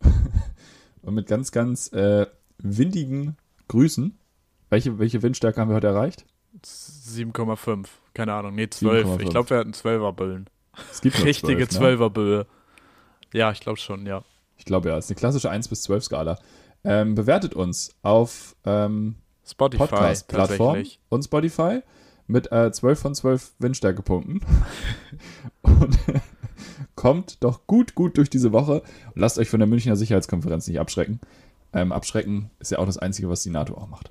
Und mit ganz, ganz äh, windigen Grüßen. Welche, welche Windstärke haben wir heute erreicht? 7,5. Keine Ahnung. Nee, 12. 7,5. Ich glaube, wir hatten 12er Böllen. Es gibt Richtige 12, ne? 12er Böe. Ja, ich glaube schon, ja. Ich glaube ja, es ist eine klassische 1 bis 12 Skala. Ähm, bewertet uns auf ähm, Spotify Podcast-Plattform tatsächlich. und Spotify mit äh, 12 von 12 Windstärkepunkten. und kommt doch gut, gut durch diese Woche und lasst euch von der Münchner Sicherheitskonferenz nicht abschrecken. Ähm, abschrecken ist ja auch das Einzige, was die NATO auch macht.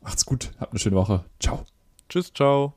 Macht's gut, habt eine schöne Woche. Ciao. Tschüss, ciao.